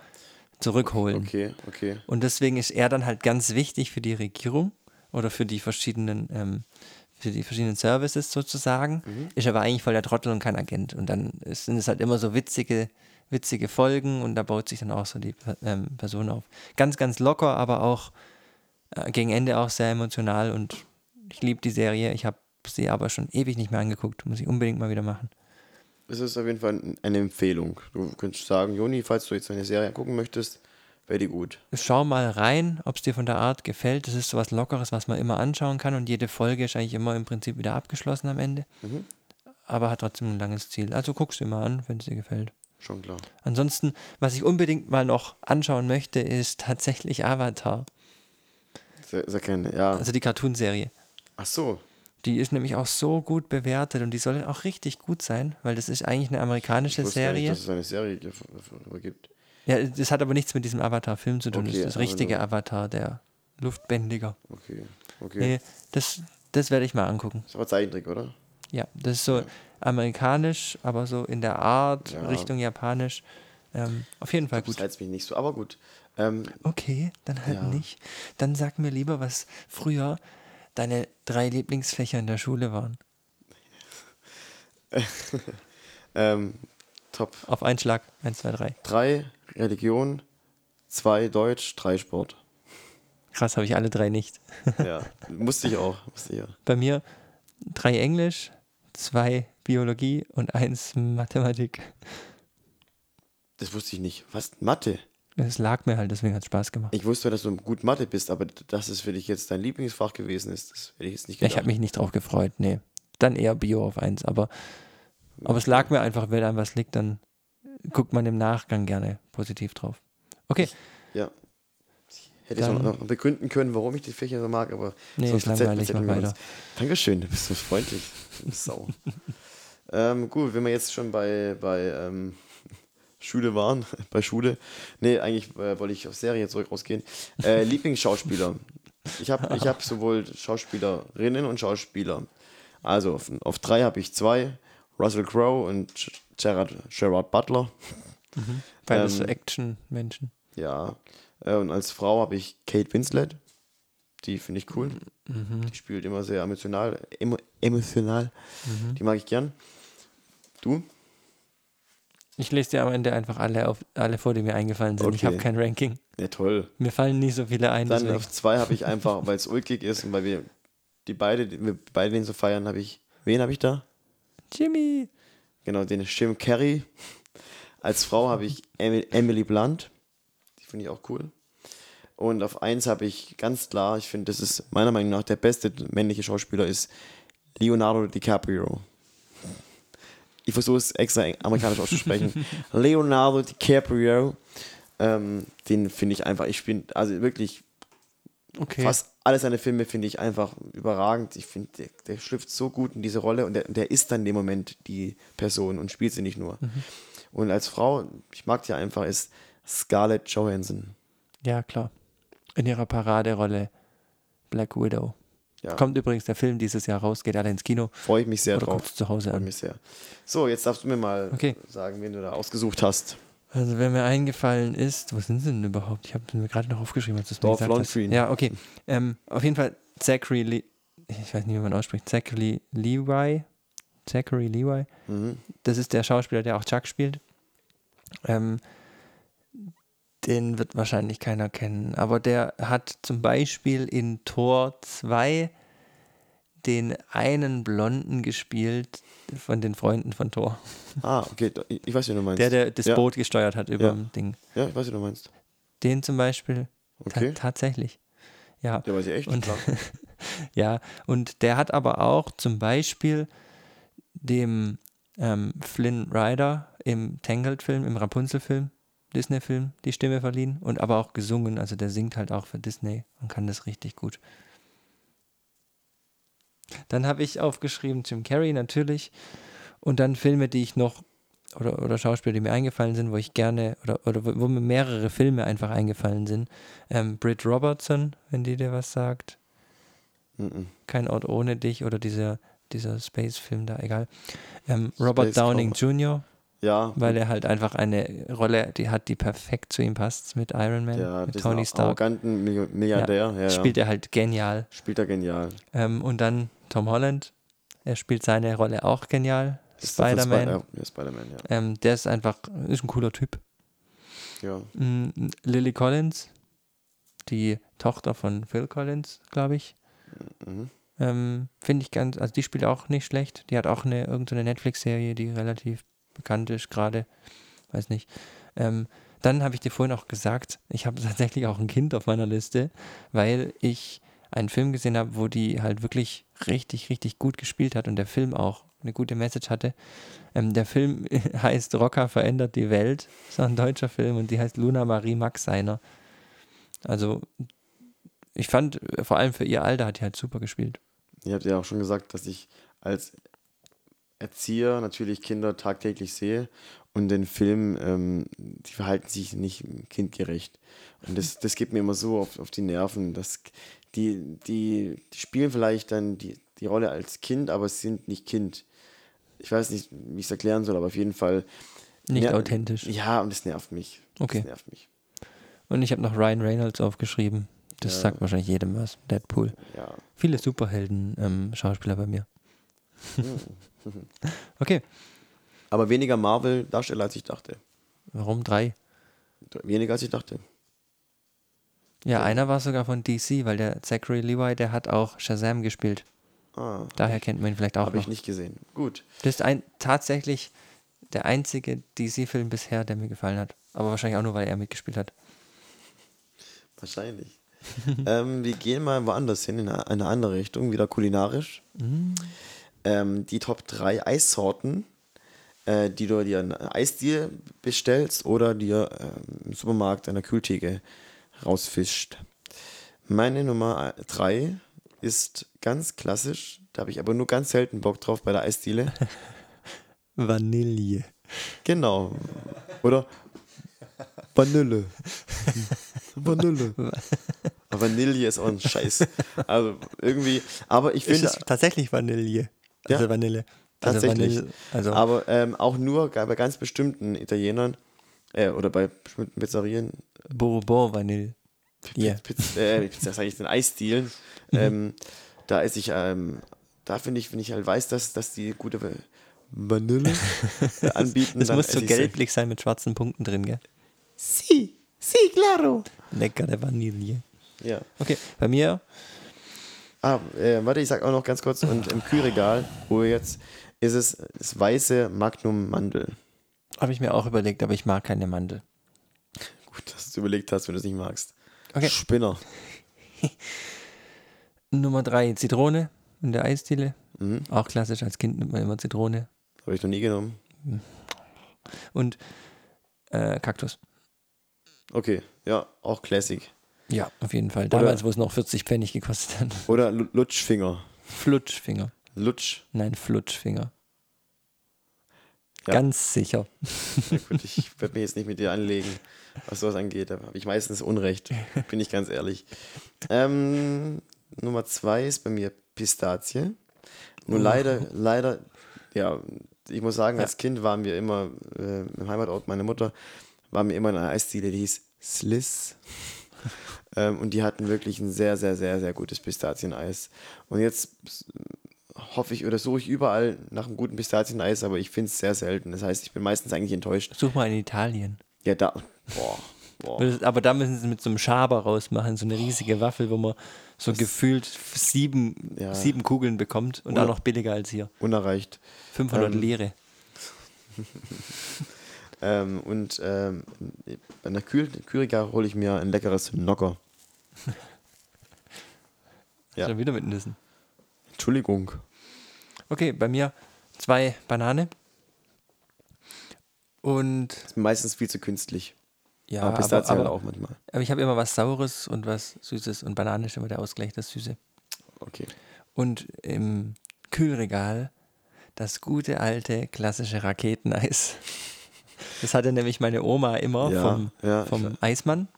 zurückholen. Okay, okay. Und deswegen ist er dann halt ganz wichtig für die Regierung oder für die verschiedenen, ähm, für die verschiedenen Services sozusagen. Ist aber eigentlich voll der Trottel und kein Agent. Und dann sind es halt immer so witzige, witzige Folgen und da baut sich dann auch so die ähm, Person auf. Ganz, ganz locker, aber auch äh, gegen Ende auch sehr emotional und ich liebe die Serie. Ich habe sie aber schon ewig nicht mehr angeguckt. Muss ich unbedingt mal wieder machen. Es ist auf jeden Fall eine Empfehlung. Du könntest sagen, Joni, falls du jetzt eine Serie gucken möchtest, wäre die gut. Schau mal rein, ob es dir von der Art gefällt. Das ist so was Lockeres, was man immer anschauen kann und jede Folge ist eigentlich immer im Prinzip wieder abgeschlossen am Ende. Aber hat trotzdem ein langes Ziel. Also guckst du immer an, wenn es dir gefällt. Schon klar. Ansonsten, was ich unbedingt mal noch anschauen möchte, ist tatsächlich Avatar. Sehr, sehr gerne, ja. Also die Cartoonserie. Ach so. Die ist nämlich auch so gut bewertet und die soll auch richtig gut sein, weil das ist eigentlich eine amerikanische Ich gar nicht, Serie. dass es eine Serie darüber gibt. Ja, das hat aber nichts mit diesem Avatar-Film zu tun. Okay, das ist das richtige Avatar, der Luftbändiger. Okay, okay. Nee, das, das werde ich mal angucken. Ist aber Zeichentrick, oder? Ja, das ist so amerikanisch, aber so in der Art, Ja. Richtung japanisch. Ähm, auf jeden Fall Das gut. reizt mich nicht so, aber gut. Ähm, Okay, dann halt Ja. nicht. Dann sag mir lieber, was früher deine drei Lieblingsfächer in der Schule waren. ähm, Top Auf einen Schlag. Eins, zwei, drei. 3 Religion, 2 Deutsch, 3 Sport. Krass, habe ich alle drei nicht. Ja, musste ich auch. Musste ich ja. Bei mir drei Englisch, zwei Biologie und eins Mathematik. Das wusste ich nicht. Was? Mathe? Es lag mir halt, deswegen hat es Spaß gemacht. Ich wusste, dass du gut Mathe bist, aber dass es für dich jetzt dein Lieblingsfach gewesen ist, das hätte ich jetzt nicht Ja, gedacht. ich habe mich nicht drauf gefreut, nee. Dann eher Bio auf eins, aber, aber es lag mir einfach, wenn einem was liegt, dann guckt man im Nachgang gerne positiv drauf. Okay, Ja. Hätte ich Dann- noch noch begründen können, warum ich die Fächer so mag, aber Nee, sonst ist langweilig, mach weiter. Dankeschön, du bist so freundlich. Sau. ähm, gut, wenn wir jetzt schon bei, bei ähm, Schule waren, bei Schule, nee, eigentlich äh, wollte ich auf Serie zurück rausgehen. Äh, Lieblingsschauspieler. Ich habe ich hab sowohl Schauspielerinnen und Schauspieler. Also auf, auf drei habe ich zwei, Russell Crowe und Gerard, Gerard Butler. das so Ähm, Action-Menschen. Ja. Äh, und als Frau habe ich Kate Winslet. Die finde ich cool. Mhm. Die spielt immer sehr emotional. Emo, emotional. Mhm. Die mag ich gern. Du? Ich lese dir am Ende einfach alle, auf, alle vor, die mir eingefallen sind. Ich Okay. habe kein Ranking. Ja, toll. Mir fallen nie so viele ein. Dann Deswegen. auf zwei habe ich einfach, weil es ulkig ist und weil wir die beide, die wir beide den so feiern, habe ich. Wen habe ich da? Jimmy! Genau, den Jim Carrey. Als Frau habe ich Emily Blunt. Die finde ich auch cool. Und auf eins habe ich ganz klar, ich finde, das ist meiner Meinung nach der beste männliche Schauspieler ist Leonardo DiCaprio. Ich versuche es extra amerikanisch auszusprechen. Leonardo DiCaprio. Ähm, den finde ich einfach, ich bin, also wirklich, Okay. fast alle seine Filme finde ich einfach überragend. Ich finde, der, der schlüpft so gut in diese Rolle und der, der ist dann in dem Moment die Person und spielt sie nicht nur. Und als Frau, ich mag die einfach, ist Scarlett Johansson. Ja, klar. In ihrer Paraderolle Black Widow. Ja, Kommt übrigens der Film dieses Jahr raus, geht alle ins Kino freue ich mich sehr oder drauf. zu Hause Freue mich sehr. So, jetzt darfst du mir mal Okay. sagen, wen du da ausgesucht hast. Also wer mir eingefallen ist, wo sind sie denn überhaupt? Ich habe mir gerade noch aufgeschrieben, als du es mir gesagt hast. Lundgren. Ja, okay. Ähm, auf jeden Fall Zachary Le ich weiß nicht, wie man ausspricht, Zachary Levi. Zachary Levi. Mhm. Das ist der Schauspieler, der auch Chuck spielt. Ähm, den wird wahrscheinlich keiner kennen, aber der hat zum Beispiel in Tor 2 den einen Blonden gespielt von den Freunden von Thor. Ah, okay, ich weiß, wie du meinst. Der, der das Ja. Boot gesteuert hat über Ja. dem Ding. Ja, ich weiß, wie du meinst. Den zum Beispiel. Ta Okay. tatsächlich. Ja. Der weiß ich echt. Und, ja, und der hat aber auch zum Beispiel dem ähm, Flynn Rider im Tangled-Film, im Rapunzel-Film, Disney-Film, die Stimme verliehen und aber auch gesungen. Also der singt halt auch für Disney und kann das richtig gut. Dann habe ich aufgeschrieben Jim Carrey natürlich und dann Filme, die ich noch oder, oder Schauspieler, die mir eingefallen sind, wo ich gerne oder, oder wo, wo mir mehrere Filme einfach eingefallen sind. Ähm, Britt Robertson, wenn die dir was sagt. Mhm. Kein Ort ohne dich oder dieser, dieser Space-Film da, egal. Ähm, Robert Space Downing Jr., Ja, weil er halt einfach eine Rolle, die hat, die perfekt zu ihm passt mit Iron Man, der, mit Tony Stark. arroganten Milli- Milliardär. Ja, ja, Spielt er halt genial. Spielt er genial. Ähm, und dann Tom Holland, er spielt seine Rolle auch genial. Spider-Man. Spi- ja, ja, Spider-Man, ja. Ähm, der ist einfach, ist ein cooler Typ. ja. Mm, Lily Collins, die Tochter von Phil Collins, glaube ich. Mhm. Ähm, Finde ich ganz, also die spielt auch nicht schlecht. Die hat auch eine irgendeine Netflix-Serie, die relativ bekannt ist gerade. Weiß nicht. Ähm, dann habe ich dir vorhin auch gesagt, ich habe tatsächlich auch ein Kind auf meiner Liste, weil ich einen Film gesehen habe, wo die halt wirklich richtig, richtig gut gespielt hat und der Film auch eine gute Message hatte. Ähm, der Film heißt Rocker verändert die Welt. Auch ein deutscher Film und die heißt Luna Marie Max Seiner. Also ich fand, vor allem für ihr Alter hat die halt super gespielt. Ihr habt ja auch schon gesagt, dass ich als Erzieher natürlich Kinder tagtäglich sehe und den Film, ähm, die verhalten sich nicht kindgerecht. Und das, das geht mir immer so auf, auf die Nerven. Dass die, die, die spielen vielleicht dann die, die Rolle als Kind, aber sind nicht Kind. Ich weiß nicht, wie ich es erklären soll, aber auf jeden Fall. Nicht authentisch. Ja, und das nervt mich. Okay. Das nervt mich. Und ich habe noch Ryan Reynolds aufgeschrieben. Das Ja. sagt wahrscheinlich jedem was. Deadpool. Ja. Viele Superhelden-Schauspieler bei mir. Okay, Aber weniger Marvel-Darsteller, als ich dachte. warum drei? Weniger als ich dachte. Ja, einer war sogar von DC, weil der Zachary Levi, der hat auch Shazam gespielt. Ah, Daher kennt man ihn vielleicht auch habe ich noch. nicht gesehen. Gut. Das ist ein, tatsächlich der einzige DC-Film bisher, der mir gefallen hat. Aber wahrscheinlich auch nur, weil er mitgespielt hat. Wahrscheinlich. ähm, wir gehen mal woanders hin, in eine, eine andere Richtung, wieder kulinarisch. Ähm, die Top 3 Eissorten, äh, die du dir in einer Eisdiele bestellst oder dir ähm, im Supermarkt an der Kühltheke rausfischt. Meine Nummer 3 ist ganz klassisch, da habe ich aber nur ganz selten Bock drauf bei der Eisdiele. Vanille. Genau. Oder Vanille. Vanille. Vanille ist auch ein Scheiß. Also irgendwie, aber ich Ist finde, es tatsächlich Vanille? Ja, Also Vanille. Also tatsächlich. Vanille, also aber ähm, auch nur bei ganz bestimmten Italienern äh, oder bei bestimmten Pizzerien, Bourbon Vanille. Ja. Pizza, äh, Pizza sag ich, den Eisdielen, ähm, da esse ich, ähm, da finde ich, wenn ich halt weiß, dass, dass die gute Va- Vanille anbieten, Es muss so sie. gelblich sein mit schwarzen Punkten drin, gell? Si, si, claro. Leckere Vanille. Ja. Okay, bei mir Ah, äh, warte, ich sag auch noch ganz kurz, und im Kühlregal, wo wir jetzt, ist es das weiße Magnum Mandel. habe ich mir auch überlegt, aber ich mag keine Mandel. Gut, dass du überlegt hast, wenn du es nicht magst. Okay. Spinner. Nummer drei, Zitrone in der Eisdiele. Mhm. Auch klassisch, als Kind nimmt man immer Zitrone. Habe ich noch nie genommen. Und äh, Kaktus. Okay, ja, auch Classic. Ja, auf jeden Fall. Oder- Damals, wo es noch 40 Pfennig gekostet hat. Oder Lu- Lutschfinger. Flutschfinger. Lutsch. Nein, Flutschfinger. Ja. Ganz sicher. Ja, gut, ich werde mich jetzt nicht mit dir anlegen, was sowas angeht. Da habe ich meistens Unrecht, bin ich ganz ehrlich. Ähm, Nummer zwei ist bei mir Pistazie. Nur Uh. leider, leider, ja, ich muss sagen, als Kind waren wir immer, äh, im Heimatort meiner Mutter, waren wir immer in einer Eisdiele, die hieß Sliss. ähm, und die hatten wirklich ein sehr, sehr, sehr, sehr gutes Pistazieneis. Und jetzt hoffe ich oder suche ich überall nach einem guten Pistazieneis, aber ich finde es sehr selten. Das heißt, ich bin meistens eigentlich enttäuscht. Such mal in Italien. Ja, da. Boah. boah. Aber da müssen sie mit so einem Schaber rausmachen, so eine riesige Waffel, wo man so gefühlt sieben, Ja. sieben Kugeln bekommt und auch noch billiger als hier. Unerreicht. 500 Ähm, Lire. Ähm, und ähm, an der Kühl Kühlregal hole ich mir ein leckeres Nocker. ja. Schon wieder mit Nüssen. Entschuldigung. Okay, bei mir zwei Banane. Und Ist meistens viel zu künstlich. ja, aber aber, Pistazie aber, halt auch manchmal. aber ich habe immer was Saures und was Süßes und Banane ist immer der Ausgleich, das Süße. Okay. Und im Kühlregal das gute alte klassische Raketeneis. Das hatte nämlich meine Oma immer Ja, vom, ja, vom Eismann.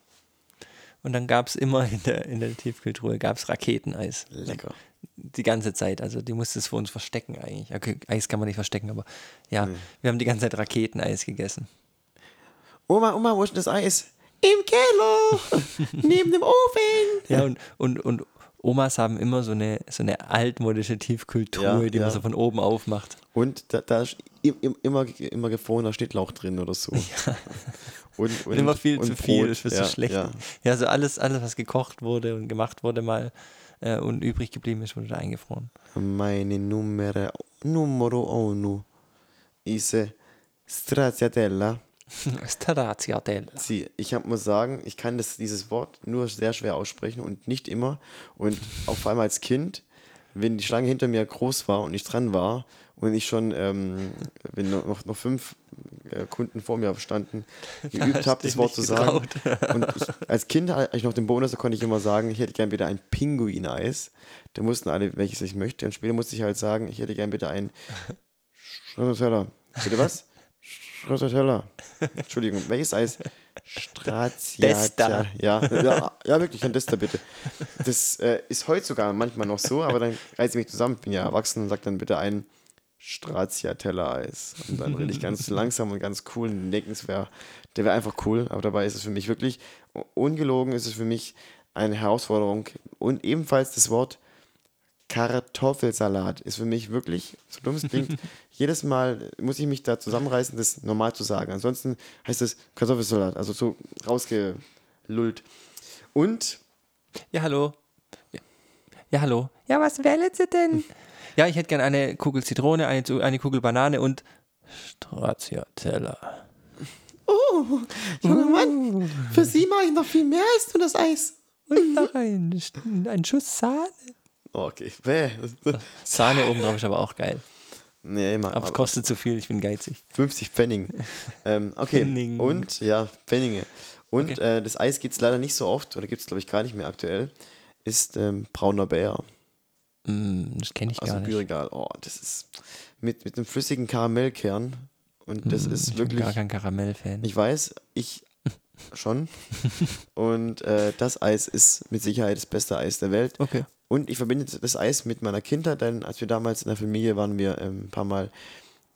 Und dann gab es immer in der, in der Tiefkühltruhe gab's Raketeneis. Lecker. Die ganze Zeit. Also die musste es für uns verstecken eigentlich. Okay, Eis kann man nicht verstecken, aber ja, Nee. wir haben die ganze Zeit Raketeneis gegessen. Oma, Oma, wo ist denn das Eis? Im Keller! neben dem Ofen! Ja, und, und, und Omas haben immer so eine, so eine altmodische Tiefkühltruhe, Ja, die man ja. so von oben aufmacht. Und da, da ist im, im, immer, immer gefrorener Schnittlauch drin oder so. Und, und, Und immer viel und zu viel, Brot. ist ja, so schlecht. Ja. Ja, so alles, alles, was gekocht wurde und gemacht wurde mal äh, und übrig geblieben ist, wurde da eingefroren. Meine Numero, numero uno ist Stracciatella. Stracciatella. Sie, ich hab, muss sagen, ich kann das, dieses Wort nur sehr schwer aussprechen und nicht immer. Und auch vor allem als Kind, wenn die Schlange hinter mir groß war und ich dran war und ich schon, ähm, wenn noch, noch, fünf äh, Kunden vor mir standen, geübt habe, das Wort zu sagen. Und ich, als Kind, als ich noch den Bonus, da konnte ich immer sagen, ich hätte gern bitte ein Pinguineis. Da mussten alle, welches ich möchte. Und später musste ich halt sagen, ich hätte gern bitte ein. Bitte was? Stracciatella. Entschuldigung, welches Eis? Stracciatella. Ja, ja, ja, wirklich, ein Desta bitte. Das äh, ist heute sogar manchmal noch so, aber dann reiße ich mich zusammen, bin ja erwachsen und sage dann bitte ein Stracciatella-Eis. Und dann rede ich ganz langsam und ganz cool und denken, es wäre, der wäre einfach cool, aber dabei ist es für mich wirklich, ungelogen ist es für mich eine Herausforderung. Und ebenfalls das Wort Kartoffelsalat ist für mich wirklich, so dumm es klingt, jedes Mal muss ich mich da zusammenreißen, das normal zu sagen. Ansonsten heißt es Kartoffelsalat, also so rausgelullt. Und Ja, hallo. Ja, ja hallo. Ja, was wählen Sie denn? Ja, ich hätte gerne eine Kugel Zitrone, eine, eine Kugel Banane und Stracciatella. junger Mann, für Sie mache ich noch viel mehr als nur das Eis. Und noch ein, ein Schuss Sahne. Okay, bäh. Sahne oben drauf ist aber auch geil. Nee, mal, Aber es kostet zu viel, ich bin geizig. 50 Pfennig. ähm, okay, Pfennig. und, ja, Pfennige. Und Okay. äh, das Eis gibt es leider nicht so oft, oder gibt es glaube ich gar nicht mehr aktuell, ist ähm, brauner Bär. Mm, das kenne ich Also gar nicht. Büregal. Oh, das ist mit, mit einem flüssigen Karamellkern. Und das Mm, ist ich wirklich. bin gar kein Karamellfan. Ich weiß, ich schon. Und äh, das Eis ist mit Sicherheit das beste Eis der Welt. Okay. Und ich verbinde das Eis mit meiner Kindheit, denn als wir damals in der Familie waren, wir ähm, ein paar Mal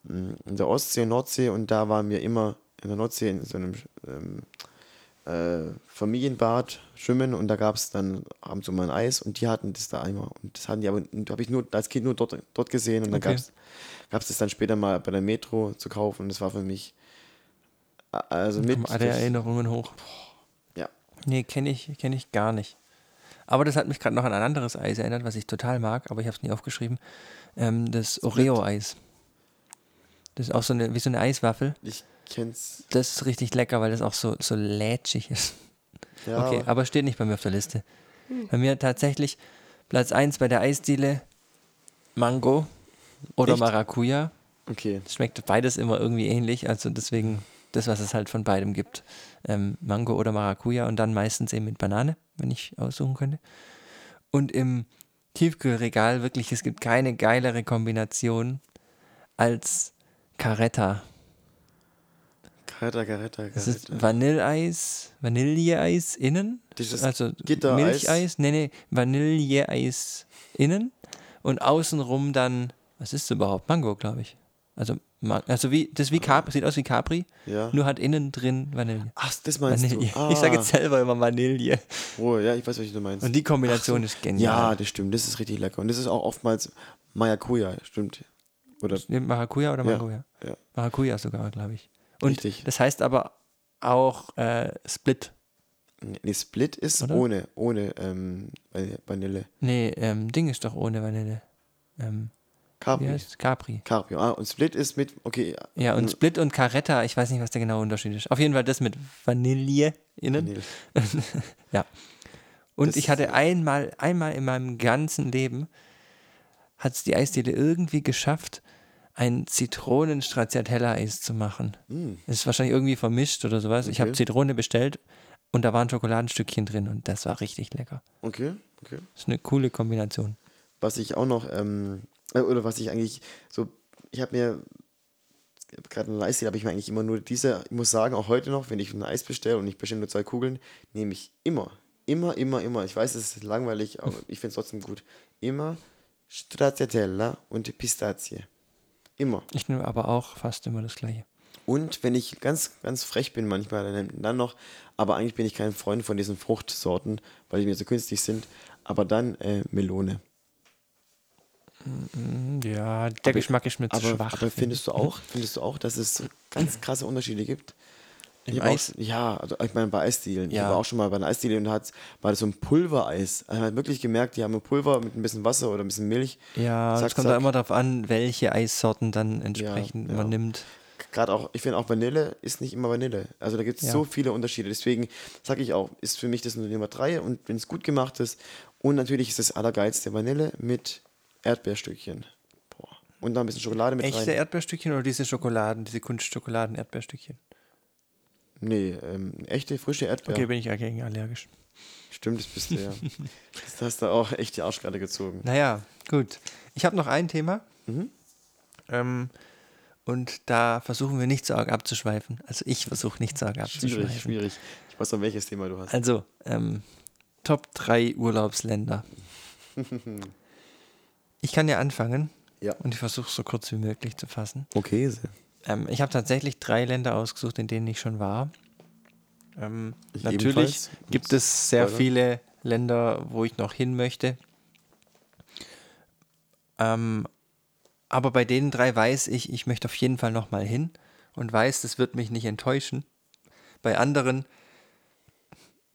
mh, in der Ostsee, Nordsee und da waren wir immer in der Nordsee in so einem ähm, äh, Familienbad schwimmen und da gab es dann abends so mal ein Eis und die hatten das da immer. Und das hatten die aber, habe ich nur als Kind nur dort, dort gesehen und dann Okay. gab es das dann später mal bei der Metro zu kaufen und das war für mich äh, also mit. Alle Erinnerungen hoch. Ja. Nee, kenne ich, kenn ich gar nicht. Aber das hat mich gerade noch an ein anderes Eis erinnert, was ich total mag, aber ich habe es nie aufgeschrieben. Ähm, das Oreo-Eis. Das ist auch so eine, wie so eine Eiswaffel. Ich kenn's. Das ist richtig lecker, weil das auch so, so lätschig ist. Ja, okay, aber- steht nicht bei mir auf der Liste. Bei mir tatsächlich Platz 1 bei der Eisdiele Mango oder Echt? Maracuja. Okay. Schmeckt beides immer irgendwie ähnlich, also deswegen das, was es halt von beidem gibt. Ähm, Mango oder Maracuja und dann meistens eben mit Banane, wenn ich aussuchen könnte. Und im Tiefkühlregal wirklich, es gibt keine geilere Kombination als Caretta. Caretta, Caretta, Das ist Caretta. Vanilleeis, Vanilleeis innen, ist also Gittereis. Milcheis, nee, nee, Vanilleeis innen und außenrum dann, was ist das überhaupt? Mango, glaube ich. Also, also wie, das ist wie Capri, sieht aus wie Capri, Ja. nur hat innen drin Vanille. Ach, das meinst Vanille. du. Ah, Ich sage jetzt selber immer Vanille. Oh, ja, ich weiß, was du meinst. Und die Kombination ist ja, genial. das stimmt. Das ist richtig lecker. Und das ist auch oftmals Maracuja, stimmt. Oder Ja. Maracuja oder Ja, Mango, ja. ja. Maracuja sogar, glaube ich. Und Richtig. das heißt aber auch äh, Split. Nee, Split ist Oder? ohne, ohne ähm, Vanille. Nee, ähm, Ding ist doch ohne Vanille. Ähm, Capri. heißt Capri. Capri. Ah, und Split ist mit, okay, Ja, und Split und Caretta, ich weiß nicht, was der genaue Unterschied ist. Auf jeden Fall das mit Vanille innen. Vanille. ja. Und Das ich hatte einmal, einmal in meinem ganzen Leben, hat es die Eisdiele irgendwie geschafft, ein Zitronen-Stracciatella-Eis zu machen. Mm, Es ist wahrscheinlich irgendwie vermischt oder sowas. Ich habe Okay. Zitrone bestellt und da waren Schokoladenstückchen drin und das war richtig lecker. okay, okay. Das ist eine coole Kombination. Was ich auch noch, ähm, äh, oder was ich eigentlich so, ich habe mir, gerade eine Eisdiele habe ich mir eigentlich immer nur diese, ich muss sagen, auch heute noch, wenn ich ein Eis bestelle und ich bestelle nur zwei Kugeln, nehme ich immer, immer, immer, immer, ich weiß, es ist langweilig, aber ich finde es trotzdem gut, immer Stracciatella und Pistazie. Immer. Ich nehme aber auch fast immer das gleiche. Und wenn ich ganz, ganz frech bin manchmal, dann, dann noch, aber eigentlich bin ich kein Freund von diesen Fruchtsorten, weil die mir so künstlich sind, aber dann äh, Melone. Mm, Ja, der Aber- Geschmack ist mir zu Aber, schwach. aber finde findest du auch, findest du auch, dass es ganz krasse Unterschiede gibt? Im Ich hab auch, Eis? ja, also ich meine bei Eisdielen. Ich Ja. war auch schon mal bei einer Eisdiele und da war das so ein Pulvereis. Also man hat wirklich gemerkt, die haben ein Pulver mit ein bisschen Wasser oder ein bisschen Milch. Ja, Zack, es kommt da immer darauf an, welche Eissorten dann entsprechend ja. man nimmt. Gerade auch, ich finde auch Vanille ist nicht immer Vanille. Also da gibt es Ja. so viele Unterschiede. Deswegen sage ich auch, ist für mich das nur Nummer drei und wenn es gut gemacht ist. Und natürlich ist das Allergeilste Vanille mit Erdbeerstückchen. Boah. Und dann ein bisschen Schokolade mit Echte rein. Erdbeerstückchen oder diese Schokoladen, diese Kunstschokoladen-Erdbeerstückchen? Nee, ähm, echte, frische Erdbeer. Okay, bin ich dagegen allergisch. Stimmt, das bist du ja. das hast du auch echt die Arschkarte gezogen. Naja, gut. Ich habe noch ein Thema. Mhm. Ähm, und da versuchen wir nicht so arg abzuschweifen. Also ich versuche nicht so arg abzuschweifen. Schwierig, schwierig. Ich weiß noch, welches Thema du hast. Also, ähm, Top 3 Urlaubsländer. Ich kann ja anfangen Ja. und ich versuche es so kurz wie möglich zu fassen. Okay, sehr. Ähm, ich habe tatsächlich drei Länder ausgesucht, in denen ich schon war. Ähm, Ich natürlich ebenfalls. gibt es sehr viele Länder, wo ich noch hin möchte. Ähm, aber bei den drei weiß ich, ich möchte auf jeden Fall noch mal hin und weiß, das wird mich nicht enttäuschen. Bei anderen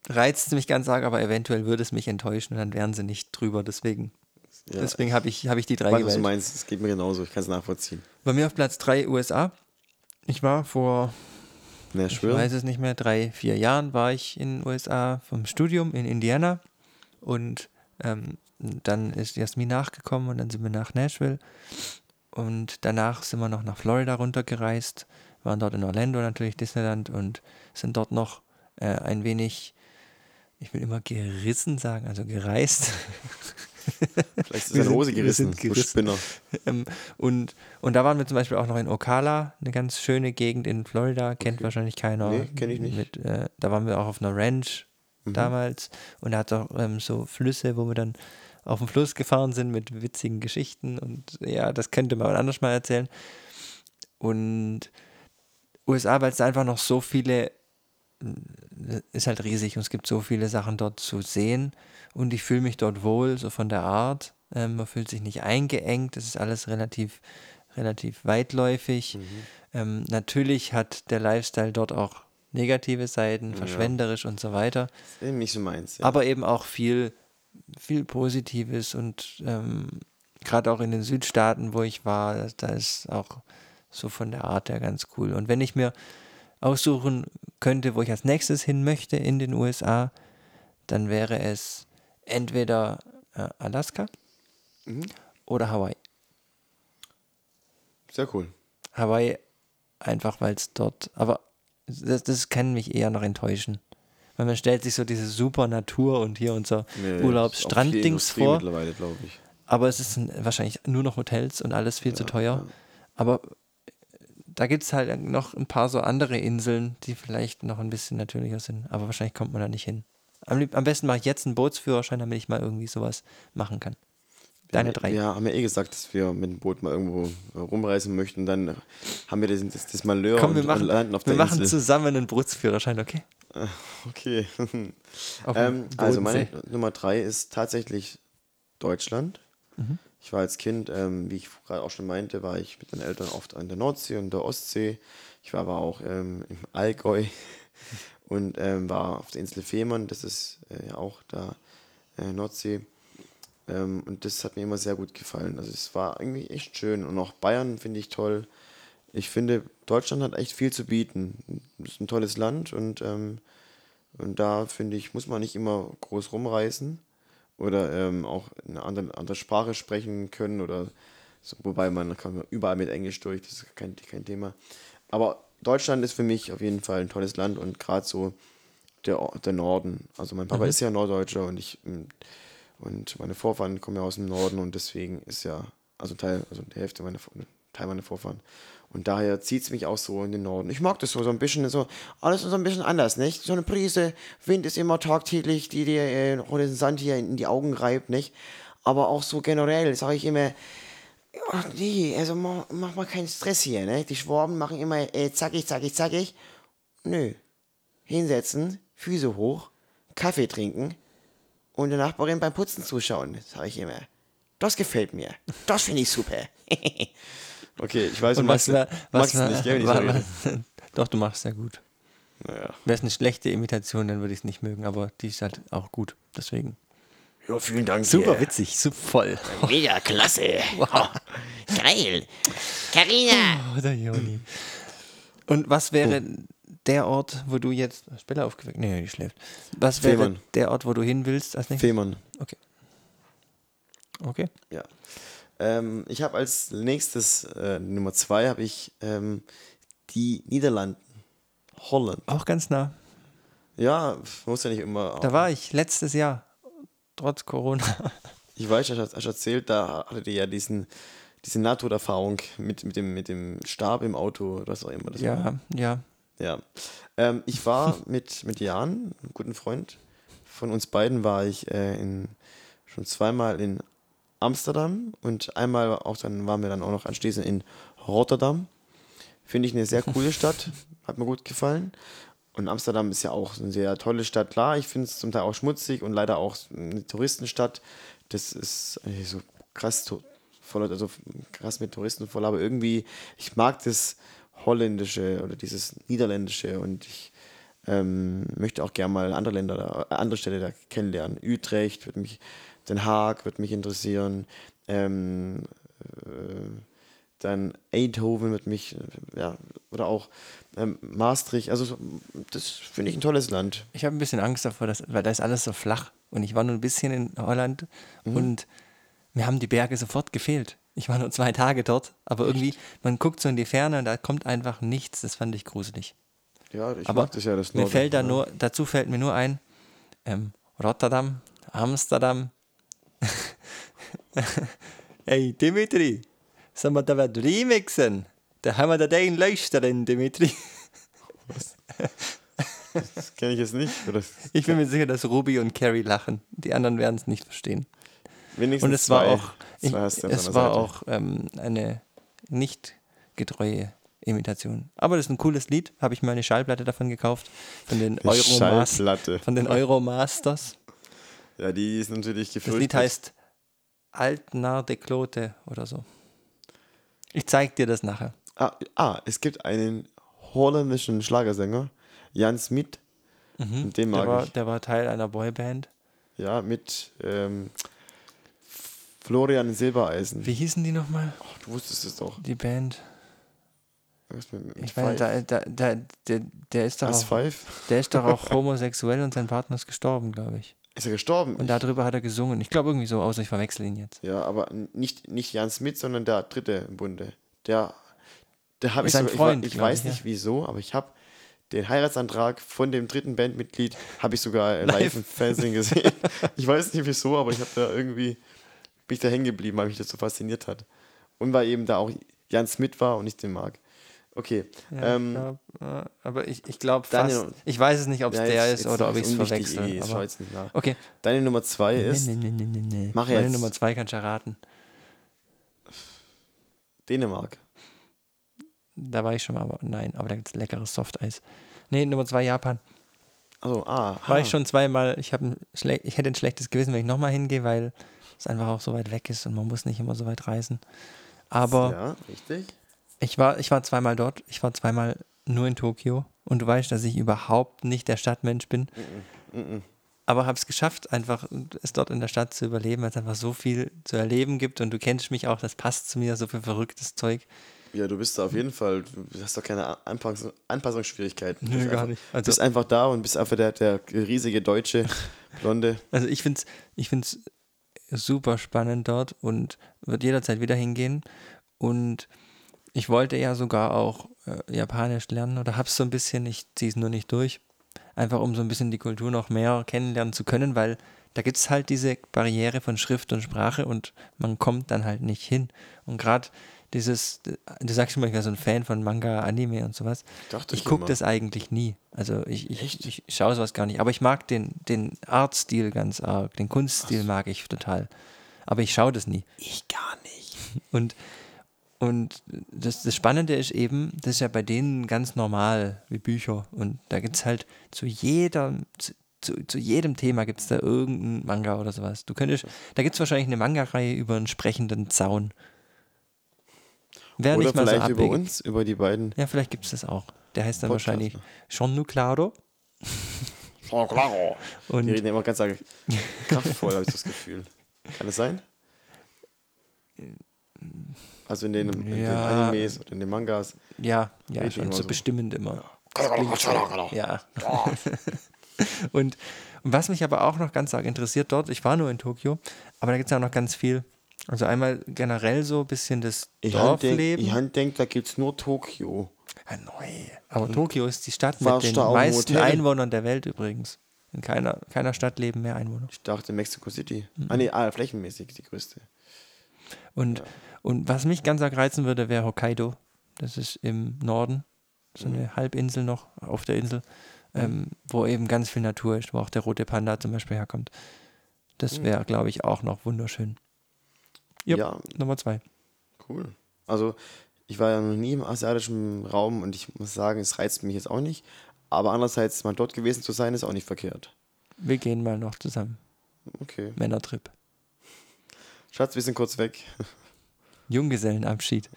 reizt es mich ganz arg, aber eventuell würde es mich enttäuschen und dann wären sie nicht drüber. Deswegen, Ja, deswegen habe ich, hab ich die drei ich weiß, was du gewählt. meinst. Es geht mir genauso. Ich kann es nachvollziehen. Bei mir auf Platz 3 USA. Ich war vor Na, ich weiß es nicht mehr, drei, vier Jahren war ich in den USA vom Studium in Indiana und ähm, dann ist Jasmin nachgekommen und dann sind wir nach Nashville und danach sind wir noch nach Florida runtergereist, waren dort in Orlando natürlich Disneyland und sind dort noch äh, ein wenig, ich will immer gerissen sagen, also gereist. Vielleicht ist seine Hose sind- wir gerissen. gerissen. Spinner. ähm, und, und da waren wir zum Beispiel auch noch in Ocala, eine ganz schöne Gegend in Florida, kennt Okay. wahrscheinlich keiner. Nee, kenn ich nicht. Mit, äh, da waren wir auch auf einer Ranch Mhm. damals und da hat es auch ähm, so Flüsse, wo wir dann auf dem Fluss gefahren sind mit witzigen Geschichten und ja, das könnte man anders mal erzählen. Und USA, weil es einfach noch so viele, äh, ist halt riesig und es gibt so viele Sachen dort zu sehen und ich fühle mich dort wohl, so von der Art. Ähm, man fühlt sich nicht eingeengt, es ist alles relativ, relativ weitläufig. Mhm. Ähm, natürlich hat der Lifestyle dort auch negative Seiten, Ja. verschwenderisch und so weiter, Das ist nicht so meins. Ja. aber eben auch viel, viel Positives und ähm, gerade auch in den Südstaaten, wo ich war, da ist auch so von der Art her ganz cool. Und wenn ich mir aussuchen könnte, wo ich als nächstes hin möchte in den USA, dann wäre es entweder äh, Alaska Mhm. oder Hawaii. Sehr cool. Hawaii einfach, weil es dort, aber das, das kann mich eher noch enttäuschen. Weil man stellt sich so diese super Natur und hier unser Nee, Urlaubsstranddings vor. Mittlerweile, glaube ich. Aber es ist ein, wahrscheinlich nur noch Hotels und alles viel zu teuer. Aber da gibt es halt noch ein paar so andere Inseln, die vielleicht noch ein bisschen natürlicher sind. Aber wahrscheinlich kommt man da nicht hin. Am, lieb- am besten mache ich jetzt einen Bootsführerschein, damit ich mal irgendwie sowas machen kann. Deine drei. Wir haben ja eh gesagt, dass wir mit dem Boot mal irgendwo rumreisen möchten. Dann haben wir das, das, das Malheur Komm, wir und, machen, und landen auf wir der machen Insel. zusammen einen Bootsführerschein, okay? Okay. Auf ähm, also meine. Nummer drei ist tatsächlich Deutschland. Mhm. Ich war als Kind, ähm, wie ich gerade auch schon meinte, war ich mit meinen Eltern oft an der Nordsee und der Ostsee. Ich war aber auch ähm, im Allgäu und ähm, war auf der Insel Fehmarn, das ist äh, auch da äh, Nordsee. Ähm, und das hat mir immer sehr gut gefallen. Also es war irgendwie echt schön. Und auch Bayern finde ich toll. Ich finde, Deutschland hat echt viel zu bieten. Es ist ein tolles Land und, ähm, und da finde ich, muss man nicht immer groß rumreisen oder ähm, auch eine andere, andere Sprache sprechen können oder so, wobei man kann überall mit Englisch durch, das ist kein, kein Thema. Aber Deutschland ist für mich auf jeden Fall ein tolles Land und gerade so der, der Norden. Also mein Papa ist ja Norddeutscher und ich ähm, und meine Vorfahren kommen ja aus dem Norden und deswegen ist ja, also Teil, also die Hälfte meiner Teil meiner Vorfahren. Und daher zieht es mich auch so in den Norden. Ich mag das so, so ein bisschen so, alles ist so ein bisschen anders, nicht? So eine Prise, Wind ist immer tagtäglich, die dir äh, den Sand hier in die Augen reibt, nicht? Aber auch so generell sage ich immer, ja, nee, also mach, mach mal keinen Stress hier, ne? Die Schwaben machen immer äh, zackig, zackig, zackig. Nö. Hinsetzen, Füße hoch, Kaffee trinken und der Nachbarin beim Putzen zuschauen, sage ich immer. Das gefällt mir. Das finde ich super. okay, ich weiß, Und was war, was war, nicht, gell, war, was, Doch, du machst sehr gut. Naja. Wäre es eine schlechte Imitation, dann würde ich es nicht mögen, aber die ist halt auch gut. Deswegen. Ja, vielen Dank. Super dir. witzig, super voll. Mega klasse. Geil. Carina. Oh, der Joni. Und was wäre der Ort, wo du jetzt. Ist Bella aufgeweckt? Nee, die schläft. Was wäre Fehmarn. der Ort, wo du hin willst als nächstes? Fehmarn. Okay. Okay. Ja. Ähm, ich habe als nächstes, äh, Nummer zwei, habe ich ähm, die Niederlanden. Holland. Auch ganz nah. Ja, muss ja nicht immer. Da war ich letztes Jahr. Trotz Corona. Ich weiß, ich habe erzählt, da hattet ihr ja diesen, diese Nahtoderfahrung mit, mit, dem, mit dem Stab im Auto, oder was auch immer das war. Ja, ja. Ja. Ähm, ich war mit, mit Jan, einem guten Freund von uns beiden, war ich äh, in, schon zweimal in Amsterdam und einmal auch dann waren wir dann auch noch anschließend in Rotterdam. Finde ich eine sehr coole Stadt, hat mir gut gefallen. Und Amsterdam ist ja auch eine sehr tolle Stadt. Klar, ich finde es zum Teil auch schmutzig und leider auch eine Touristenstadt. Das ist so krass voll, also krass mit Touristen voll, aber irgendwie, ich mag das Holländische oder dieses Niederländische und ich ähm, möchte auch gerne mal andere Länder, da, äh, andere Städte da kennenlernen. Utrecht wird mich, Den Haag wird mich interessieren, ähm, äh, dann Eindhoven wird mich, äh, ja, oder auch ähm, Maastricht, also so, das finde ich ein tolles Land. Ich habe ein bisschen Angst davor, dass, weil da ist alles so flach. Und ich war nur ein bisschen in Holland und mir haben die Berge sofort gefehlt. Ich war nur zwei Tage dort, aber irgendwie, man guckt so in die Ferne und da kommt einfach nichts. Das fand ich gruselig. Ja, ich Aber mag das ja, das mir fällt da ja. nur, dazu fällt mir nur ein, ähm, Rotterdam, Amsterdam. hey Dimitri, sollen wir da was remixen? Da haben wir da den Leuchterin, Dimitri. Das kenne ich jetzt nicht. Ich bin mir sicher, dass Ruby und Carrie lachen. Die anderen werden es nicht verstehen. wenigstens Und es war zwei- auch, ich, es war Seite. auch ähm, eine nicht getreue Imitation. Aber das ist ein cooles Lied. Habe ich mal eine Schallplatte davon gekauft. Von den, Euromas von den Euromasters. Ja, die ist natürlich Das gefüllt. Lied heißt Altnar de Klote oder so. Ich zeig dir das nachher. Ah, ah, es gibt einen holländischen Schlagersänger, Jan Smit. Und den Der mag war, ich. der war Teil einer Boyband. Ja, mit ähm, Florian Silbereisen. Wie hießen die nochmal? Ach, du wusstest es doch. Die Band. Mit, mit Ich meine, da, da, da, der, der, ist doch As auch, Five? der ist doch auch homosexuell und sein Partner ist gestorben, glaube ich. Ist er gestorben? Und darüber hat er gesungen. Ich glaube irgendwie so, außer ich verwechsel ihn jetzt. ja, aber nicht, nicht Jan Smith, sondern der dritte im Bunde. Der, der habe ich sogar, Freund, ich, ich weiß ich, nicht ja. wieso, aber ich habe den Heiratsantrag von dem dritten Bandmitglied, habe ich sogar live, Live. im Fernsehen gesehen. ich weiß nicht wieso, aber ich habe da irgendwie, bin ich da hängen geblieben, weil mich das so fasziniert hat. Und weil eben da auch Jan Smith war und ich den mag. Okay. Ja, ähm, glaub, äh, aber ich, ich glaube fast. Ich weiß es nicht, ob es ja, der jetzt- ist jetzt oder ob ich es verwechsel. eh, aber, jetzt nicht nach. okay. Deine Nummer zwei ist Nee, nee, nee, nee, nee. Mach Meine jetzt. Nummer zwei kannst du erraten. Dänemark. Da war ich schon mal, aber nein, aber da gibt es leckeres Softeis. Nee, Nummer zwei Japan. Also, ah. War ah. ich schon zweimal. Ich, ein ich hätte ein schlechtes Gewissen, wenn ich nochmal hingehe, weil es einfach auch so weit weg ist und man muss nicht immer so weit reisen. Aber Ja, richtig. Ich, war, ich war zweimal dort. Ich war zweimal nur in Tokio. Und du weißt, dass ich überhaupt nicht der Stadtmensch bin. Mhm. Aber habe es geschafft, einfach es dort in der Stadt zu überleben, weil es einfach so viel zu erleben gibt. Und du kennst mich auch, das passt zu mir, so viel verrücktes Zeug. Ja, du bist da auf jeden Fall, du hast doch keine Anpass Anpassungsschwierigkeiten. Du Nö, bist gar einfach, nicht. Also- bist einfach da und bist einfach der, der riesige deutsche Blonde. Also ich finde es ich find's super spannend dort und würde jederzeit wieder hingehen. Und ich wollte ja sogar auch äh, Japanisch lernen oder habe es so ein bisschen, ich ziehe es nur nicht durch. Einfach um so ein bisschen die Kultur noch mehr kennenlernen zu können, weil da gibt es halt diese Barriere von Schrift und Sprache und man kommt dann halt nicht hin. Und gerade dieses, du sagst immer, ich wäre so ein Fan von Manga, Anime und sowas. Dachte Ich ich gucke das eigentlich nie. Also ich, ich, ich schaue sowas gar nicht. Aber ich mag den, den Artstil ganz arg. Den Kunststil mag ich total. Aber ich schaue das nie. Ich gar nicht. Und, und das, das Spannende ist eben, das ist ja bei denen ganz normal wie Bücher. Und da gibt es halt zu jeder, zu, zu, zu jedem Thema gibt es da irgendein Manga oder sowas. Du könntest, da gibt es wahrscheinlich eine Manga-Reihe über einen sprechenden Zaun. Wäre Oder nicht mal so vielleicht über abwegig. uns, über die beiden. Ja, vielleicht gibt es das auch. Der heißt dann Podcast, wahrscheinlich? Schon Nuclaro. Oh, claro. Die reden immer ganz arg kraftvoll, habe ich das Gefühl. Kann es sein? Also in den, in den Ja. Animes oder in den Mangas. ja, ja, schon so so. bestimmend immer. Ja. Ja. Und, und was mich aber auch noch ganz arg interessiert dort, ich war nur in Tokio, aber da gibt es auch noch ganz viel. Also einmal generell so ein bisschen das Ich denk, Dorfleben. ich han denk, da gibt es nur Tokio. Hanoi. Aber Tokio ist die Stadt mit den meisten Hotel? Einwohnern der Welt übrigens. In keiner, keiner Stadt leben mehr Einwohner. Ich dachte Mexico City. Mhm. Ah, nee, ah, flächenmäßig die größte. Und, und was mich ganz arg reizen würde, wäre Hokkaido. Das ist im Norden, so Mhm. eine Halbinsel noch auf der Insel, ähm, wo eben ganz viel Natur ist, wo auch der rote Panda zum Beispiel herkommt. Das wäre, glaube ich, auch noch wunderschön. Jupp, Ja, Nummer zwei. Cool. Also, ich war ja noch nie im asiatischen Raum und ich muss sagen, es reizt mich jetzt auch nicht. Aber andererseits, mal dort gewesen zu sein, ist auch nicht verkehrt. Wir gehen mal noch zusammen. Okay. Männertrip. Schatz, wir sind kurz weg. Junggesellenabschied.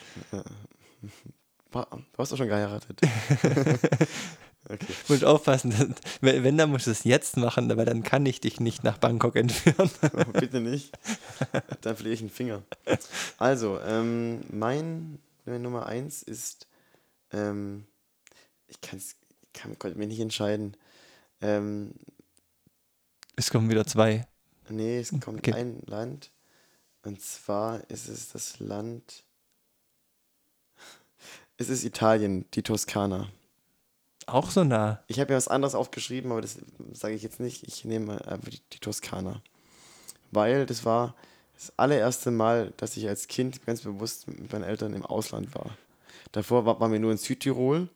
Wa- Du hast doch schon geheiratet. okay. Und aufpassen, dass- wenn, dann musst du es jetzt machen, weil dann kann ich dich nicht nach Bangkok entführen. Bitte nicht. Dann verliere ich einen Finger. Also, ähm, mein meine Nummer eins ist, ähm, ich, kann's, kann, konnte mich nicht entscheiden. Ähm, Es kommen wieder zwei. nee, es kommt Okay. ein Land. Und zwar ist es das Land. Es ist Italien, die Toskana. Auch so nah. Ich habe mir was anderes aufgeschrieben, aber das sage ich jetzt nicht. Ich nehme einfach die, die Toskana. Weil das war das allererste Mal, dass ich als Kind ganz bewusst mit meinen Eltern im Ausland war. Davor war, waren wir nur in Südtirol.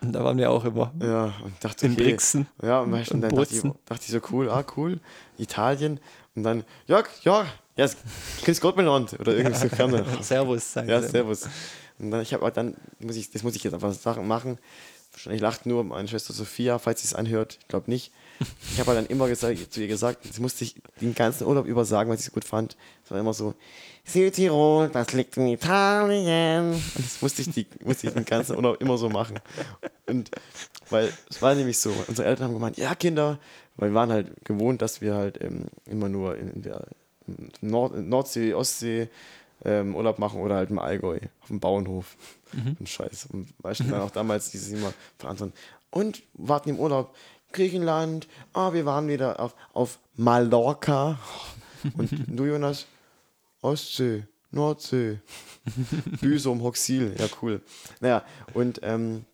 Und da waren wir auch immer. Ja, und dachte, In okay. Brixen. Ja, und, Und dann dachte ich, dachte ich so, cool, ah, cool. Italien. Und dann, ja, ja, ja, grüß Gott miteinander. Oder irgendwie so Fernsehen. Servus, sagen Ja, servus. Und dann, ich habe dann, muss ich, das muss ich jetzt einfach Sachen machen. Wahrscheinlich lacht nur meine Schwester Sophia, falls sie es anhört. Ich glaube nicht. Ich habe halt dann immer gesagt, zu ihr gesagt, das musste ich den ganzen Urlaub über sagen, was ich so gut fand. Es war immer so, Südtirol, das liegt in Italien. Und das musste ich, die, musste ich den ganzen Urlaub immer so machen. Und weil es war nämlich so, unsere Eltern haben gemeint, ja Kinder, weil wir waren halt gewohnt, dass wir halt ähm, immer nur in, in der Nord Nordsee, Ostsee ähm, Urlaub machen oder halt im Allgäu auf dem Bauernhof. Und Scheiß. Und weißt du, dann auch damals dieses immer von anderen. Und warten im Urlaub. Griechenland, ah, wir waren wieder auf, auf Mallorca. Und du, Jonas? Ostsee, Nordsee, Büsum, Hoxil, ja cool. Naja, und ähm,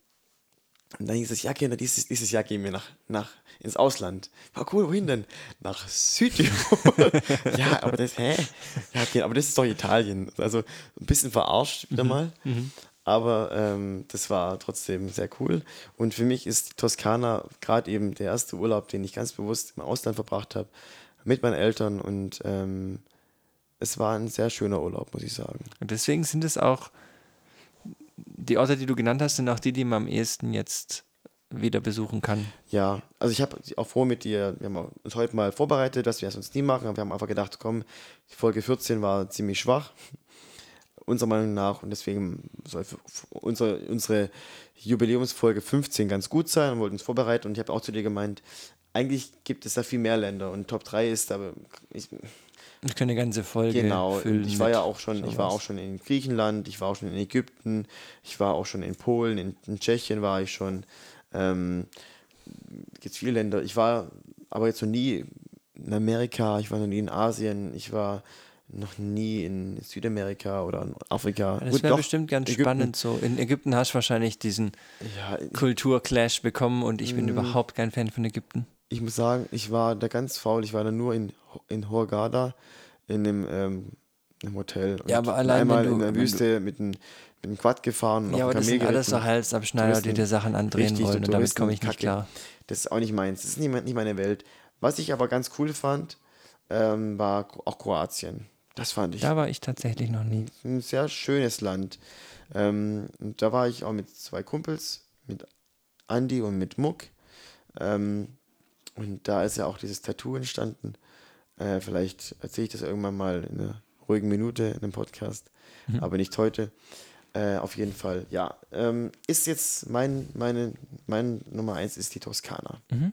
dann hieß es, ja, Kinder, dieses, dieses Jahr gehen wir nach, nach, ins Ausland. War cool, wohin denn? Nach Südtirol. ja, aber das, hä? Ja, okay, aber das ist doch Italien. Also ein bisschen verarscht wieder mal. Aber ähm, das war trotzdem sehr cool. Und für mich ist Toskana gerade eben der erste Urlaub, den ich ganz bewusst im Ausland verbracht habe, mit meinen Eltern. Und ähm, es war ein sehr schöner Urlaub, muss ich sagen. Und deswegen sind es auch, die Orte, die du genannt hast, sind auch die, die man am ehesten jetzt wieder besuchen kann. Ja, also ich habe auch vor mit dir, wir haben uns heute mal vorbereitet, dass wir es sonst nie machen, aber wir haben einfach gedacht, komm, die Folge 14 war ziemlich schwach, unserer Meinung nach, und deswegen soll unsere, unsere Jubiläumsfolge 15 ganz gut sein und wollten uns vorbereiten und ich habe auch zu dir gemeint, eigentlich gibt es da viel mehr Länder und Top 3 ist aber, ich, Ich könnte eine ganze Folge Genau, füllen. ich war ja auch schon, ich war sowas. auch schon in Griechenland, ich war auch schon in Ägypten, ich war auch schon in Polen, in, in Tschechien war ich schon. Ähm, gibt viele Länder. Ich war aber jetzt noch nie in Amerika, ich war noch nie in Asien, ich war noch nie in Südamerika oder in Afrika. Das wäre bestimmt ganz Ägypten. spannend so. In Ägypten hast du wahrscheinlich diesen Ja, Kulturclash bekommen und ich Mm. bin überhaupt kein Fan von Ägypten. ich muss sagen, ich war da ganz faul. Ich war da nur in, in Hurghada in einem, ähm, einem Hotel. Ja, aber allein, einmal du- in der Wüste mit einem, einem Quad gefahren. Ja, aber das sind alles so. Halsabschneider, die dir Sachen andrehen Richtig, wollen und damit komme ich nicht Touristenkacke. klar. Das ist auch nicht meins. Das ist nicht, nicht meine Welt. Was ich aber ganz cool fand, ähm, war auch Kroatien. Das fand ich Da war ich tatsächlich noch nie. ein sehr schönes Land. Ähm, und da war ich auch mit zwei Kumpels, mit Andi und mit Muck. Ähm, und da ist ja auch dieses Tattoo entstanden. Äh, vielleicht erzähle ich das irgendwann mal in einer ruhigen Minute in einem Podcast, aber nicht heute. Äh, auf jeden Fall, ja. Ähm, ist jetzt mein, meine, mein Nummer eins ist die Toskana. Ja,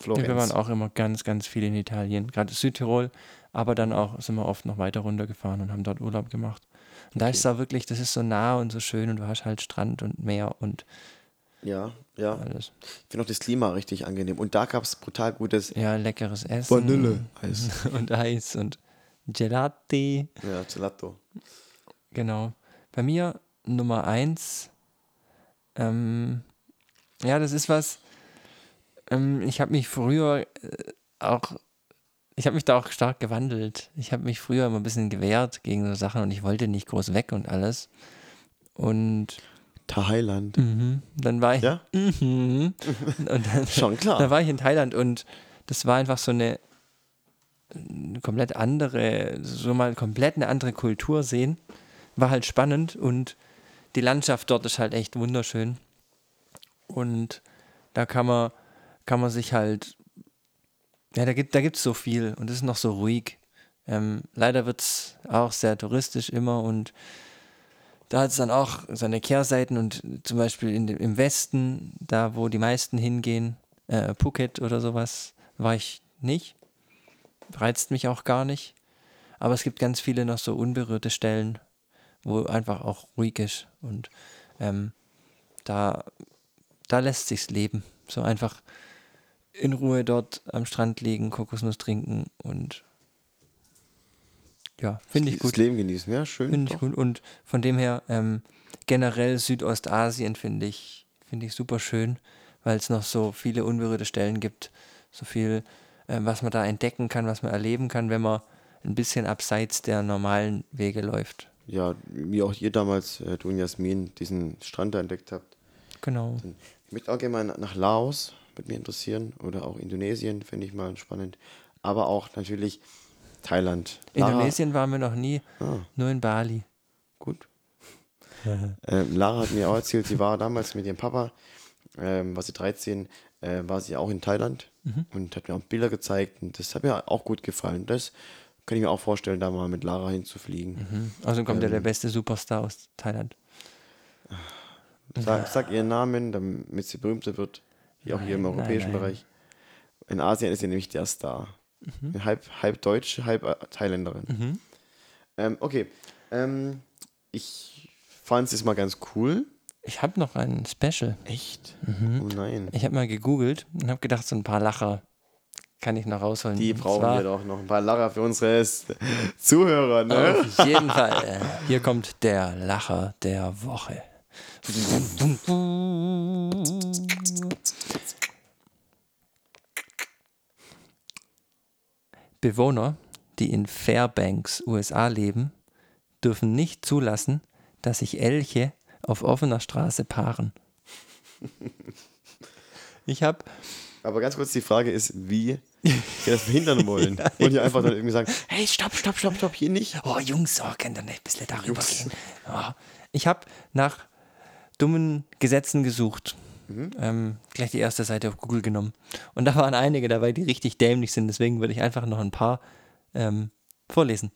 Florenz. wir waren auch immer ganz, ganz viel in Italien, gerade Südtirol, aber dann auch sind wir oft noch weiter runtergefahren und haben dort Urlaub gemacht. Und da ist es auch wirklich, das ist so nah und so schön und du hast halt Strand und Meer und Ja, ja. alles. Ich finde auch das Klima richtig angenehm. Und da gab es brutal gutes Ja, leckeres Essen. Vanilleeis. Und Eis und Gelati. Ja, Gelato. Genau. Bei mir Nummer eins. Ähm, ja, das ist was. Ähm, ich habe mich früher äh, auch. Ich habe mich da auch stark gewandelt. Ich habe mich früher immer ein bisschen gewehrt gegen so Sachen und ich wollte nicht groß weg und alles. Und Thailand. mhm, dann war ich. Ja? Mhm, und dann, Schon klar. da war ich in Thailand und das war einfach so eine, eine komplett andere, so mal komplett eine andere Kultur sehen. War halt spannend und die Landschaft dort ist halt echt wunderschön. Und da kann man, kann man sich halt, ja, da gibt da gibt's so viel und es ist noch so ruhig. Ähm, leider wird es auch sehr touristisch immer und da hat es dann auch seine Kehrseiten und zum Beispiel in im Westen, da wo die meisten hingehen, äh, Phuket oder sowas, war ich nicht. Reizt mich auch gar nicht. Aber es gibt ganz viele noch so unberührte Stellen, wo einfach auch ruhig ist und ähm, da, da lässt sich's leben. So einfach in Ruhe dort am Strand liegen, Kokosnuss trinken und ja, finde ich Das gut. Leben genießen. Ja, schön. Finde ich gut. Und von dem her, ähm, generell Südostasien finde ich, finde ich super schön, weil es noch so viele unberührte Stellen gibt. So viel, ähm, was man da entdecken kann, was man erleben kann, wenn man ein bisschen abseits der normalen Wege läuft. Ja, wie auch ihr damals, äh, du und Jasmin, diesen Strand da entdeckt habt. Genau. Ich möchte auch gerne mal nach Laos, würde mich interessieren. Oder auch Indonesien, finde ich mal spannend. Aber auch natürlich Thailand. Lara- Indonesien waren wir noch nie, Ah, nur in Bali. gut. ähm, Lara hat mir auch erzählt, sie war damals mit ihrem Papa, ähm, war sie 13, äh, war sie auch in Thailand und hat mir auch Bilder gezeigt und das hat mir auch gut gefallen. Das kann ich mir auch vorstellen, da mal mit Lara hinzufliegen. Mhm. Also kommt ja der Ähm. beste Superstar aus Thailand. Sag, sag ihren Namen, damit sie berühmter wird. Hier auch hier im Nein, europäischen nein, nein. Bereich. In Asien ist sie nämlich der Star. Halb, halb Deutsch, halb äh, Thailänderin. Mhm. Ähm, okay. Ähm, ich fand es mal ganz cool. Ich habe noch ein Special. Echt? Mhm. Oh nein. Ich habe mal gegoogelt und habe gedacht, so ein paar Lacher kann ich noch rausholen. Die brauchen wir doch noch ein paar Lacher für unsere Zuhörer, ne? Auf jeden Fall. Hier kommt der Lacher der Woche. Bewohner, die in Fairbanks, USA leben, dürfen nicht zulassen, dass sich Elche auf offener Straße paaren. Ich habe Aber ganz kurz, die Frage ist, wie wir das verhindern wollen. Und hier einfach dann irgendwie sagen, hey, stopp, stopp, stopp, stopp, hier nicht. Oh, Jungs, oh, könnt ihr nicht ein bisschen darüber gehen? Oh. Ich habe nach dummen Gesetzen gesucht. Ähm, gleich die erste Seite auf Google genommen. Und da waren einige dabei, die richtig dämlich sind. Deswegen würde ich einfach noch ein paar ähm, vorlesen.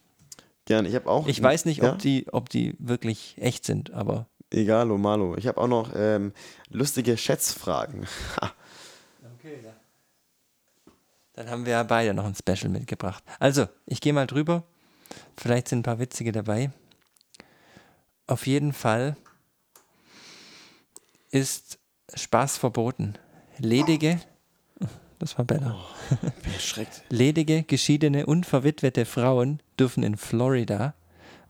Gern, ich habe auch. Ich weiß nicht, ja? ob, die, ob die wirklich echt sind, aber Egalo, malo. Ich habe auch noch ähm, lustige Schätzfragen. Ha. Dann haben wir ja beide noch ein Special mitgebracht. Also, ich gehe mal drüber. Vielleicht sind ein paar witzige dabei. Auf jeden Fall ist Spaß verboten. Ledige, das war Bella. Erschreckt. Ledige, geschiedene und verwitwete Frauen dürfen in Florida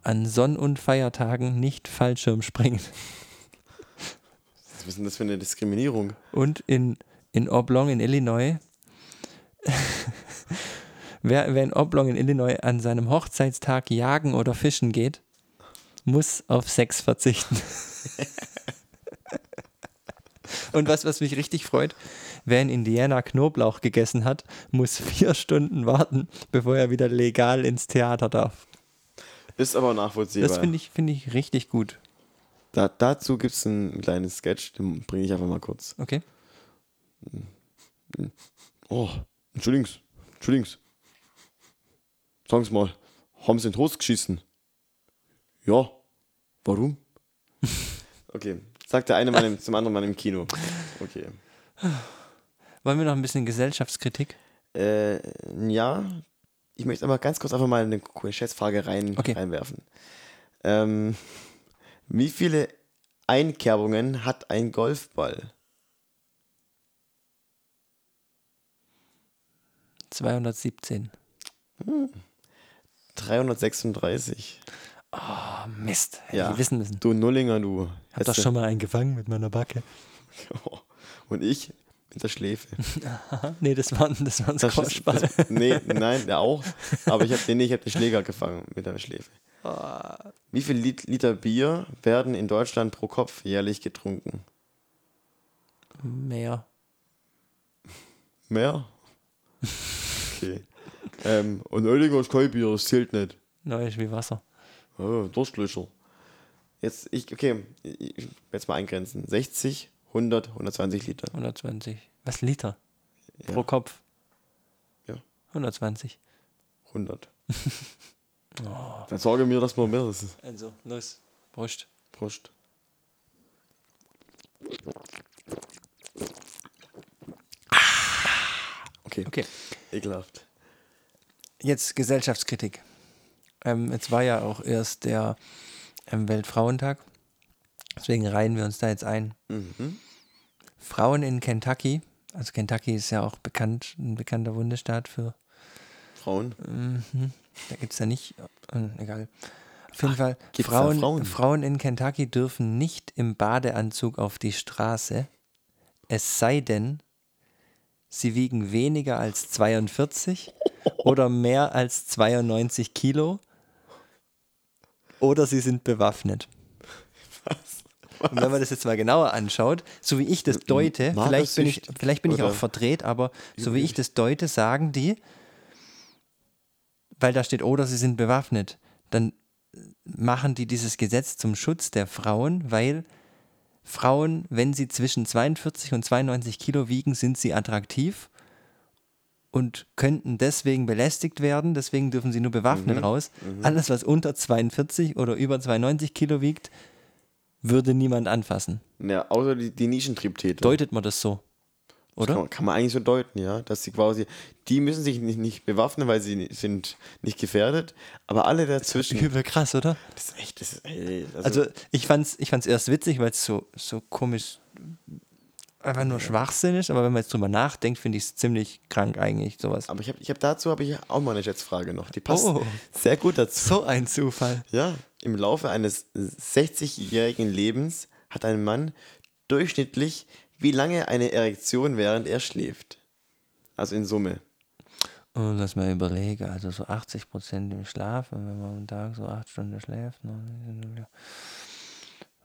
an Sonn- und Feiertagen nicht Fallschirm springen. Was ist denn das für eine Diskriminierung? Und in, in Oblong in Illinois, wer, wer in Oblong in Illinois an seinem Hochzeitstag jagen oder fischen geht, muss auf Sex verzichten. Und was, was mich richtig freut, wer in Indiana Knoblauch gegessen hat, muss vier Stunden warten, bevor er wieder legal ins Theater darf. Ist aber nachvollziehbar. Das finde ich, finde ich richtig gut. da, dazu gibt es ein kleines Sketch, den bringe ich einfach mal kurz. Okay? Oh, Entschuldigung, Entschuldigung. Sagen Sie mal, haben Sie den Toast geschissen? Ja. Warum? Okay, sagt der eine Mann im, zum anderen Mann im Kino. Okay. Wollen wir noch ein bisschen Gesellschaftskritik? Äh, ja, ich möchte aber ganz kurz einfach mal eine Schätzfrage rein, Okay. reinwerfen. Ähm, wie viele Einkerbungen hat ein Golfball? 217. 336. Oh, Mist. Hätte Ja. ich wissen müssen. Du Nullinger, du. Hab doch schon mal einen gefangen mit meiner Backe. Und ich mit der Schläfe. Nee, das war, das war ein Das ist, Squashball. das, nee, nein, der auch. Aber ich habe den nicht, ich habe den Schläger gefangen mit der Schläfe. Wie viel Lit Liter Bier werden in Deutschland pro Kopf jährlich getrunken? Mehr. Mehr? Okay. ähm, und Oettinger ist kein Bier, das zählt nicht. Neu ist wie Wasser. Oh, Durstlöscher. Jetzt, ich, okay, ich, jetzt mal eingrenzen. 60, 100, 120 Liter. 120. Was Liter? Ja. Pro Kopf? Ja. 120. 100. Dann sage mir, dass man mehr ist. Also, los. Prost. Prost. Okay. Okay. Ekelhaft. Jetzt Gesellschaftskritik. Ähm, jetzt war ja auch erst der ähm, Weltfrauentag. Deswegen reihen wir uns da jetzt ein. Mhm. Frauen in Kentucky. Also Kentucky ist ja auch bekannt, ein bekannter Bundesstaat für Frauen. Mhm. Da gibt es ja nicht, äh, egal. Auf jeden Fall, gibt's da Frauen, Frauen? Frauen in Kentucky dürfen nicht im Badeanzug auf die Straße, es sei denn, sie wiegen weniger als 42 oder mehr als 92 Kilo oder sie sind bewaffnet. Und wenn man das jetzt mal genauer anschaut, so wie ich das deute, vielleicht bin ich, vielleicht bin ich auch verdreht, aber so wie ich das deute, sagen die, weil da steht, oder sie sind bewaffnet, dann machen die dieses Gesetz zum Schutz der Frauen, weil Frauen, wenn sie zwischen 42 und 92 Kilo wiegen, sind sie attraktiv und könnten deswegen belästigt werden, deswegen dürfen sie nur bewaffnet raus. Alles, was unter 42 oder über 92 Kilo wiegt, würde niemand anfassen. Ja, außer die, die Nischentriebtäter. Deutet man das so? Oder? Kann, man- kann man eigentlich so deuten, ja, dass sie quasi, die müssen sich nicht, nicht bewaffnen, weil sie sind nicht gefährdet, aber alle dazwischen. Übel krass, oder? Das ist echt, das ist, ey, Also ich fand's, ich fand's erst witzig, weil es so, so komisch, einfach nur Schwachsinn ist, aber wenn man jetzt drüber nachdenkt, finde ich es ziemlich krank eigentlich, sowas. aber ich habe ich hab dazu habe ich auch mal eine Schätzfrage noch. Die passt Oh. sehr gut dazu. So ein Zufall. Ja, im Laufe eines 60-jährigen Lebens hat ein Mann durchschnittlich wie lange eine Erektion während er schläft. Also in Summe. Oh, lass mal überlegen, also so 80 Prozent im Schlaf, wenn man am Tag so acht Stunden schläft. ne,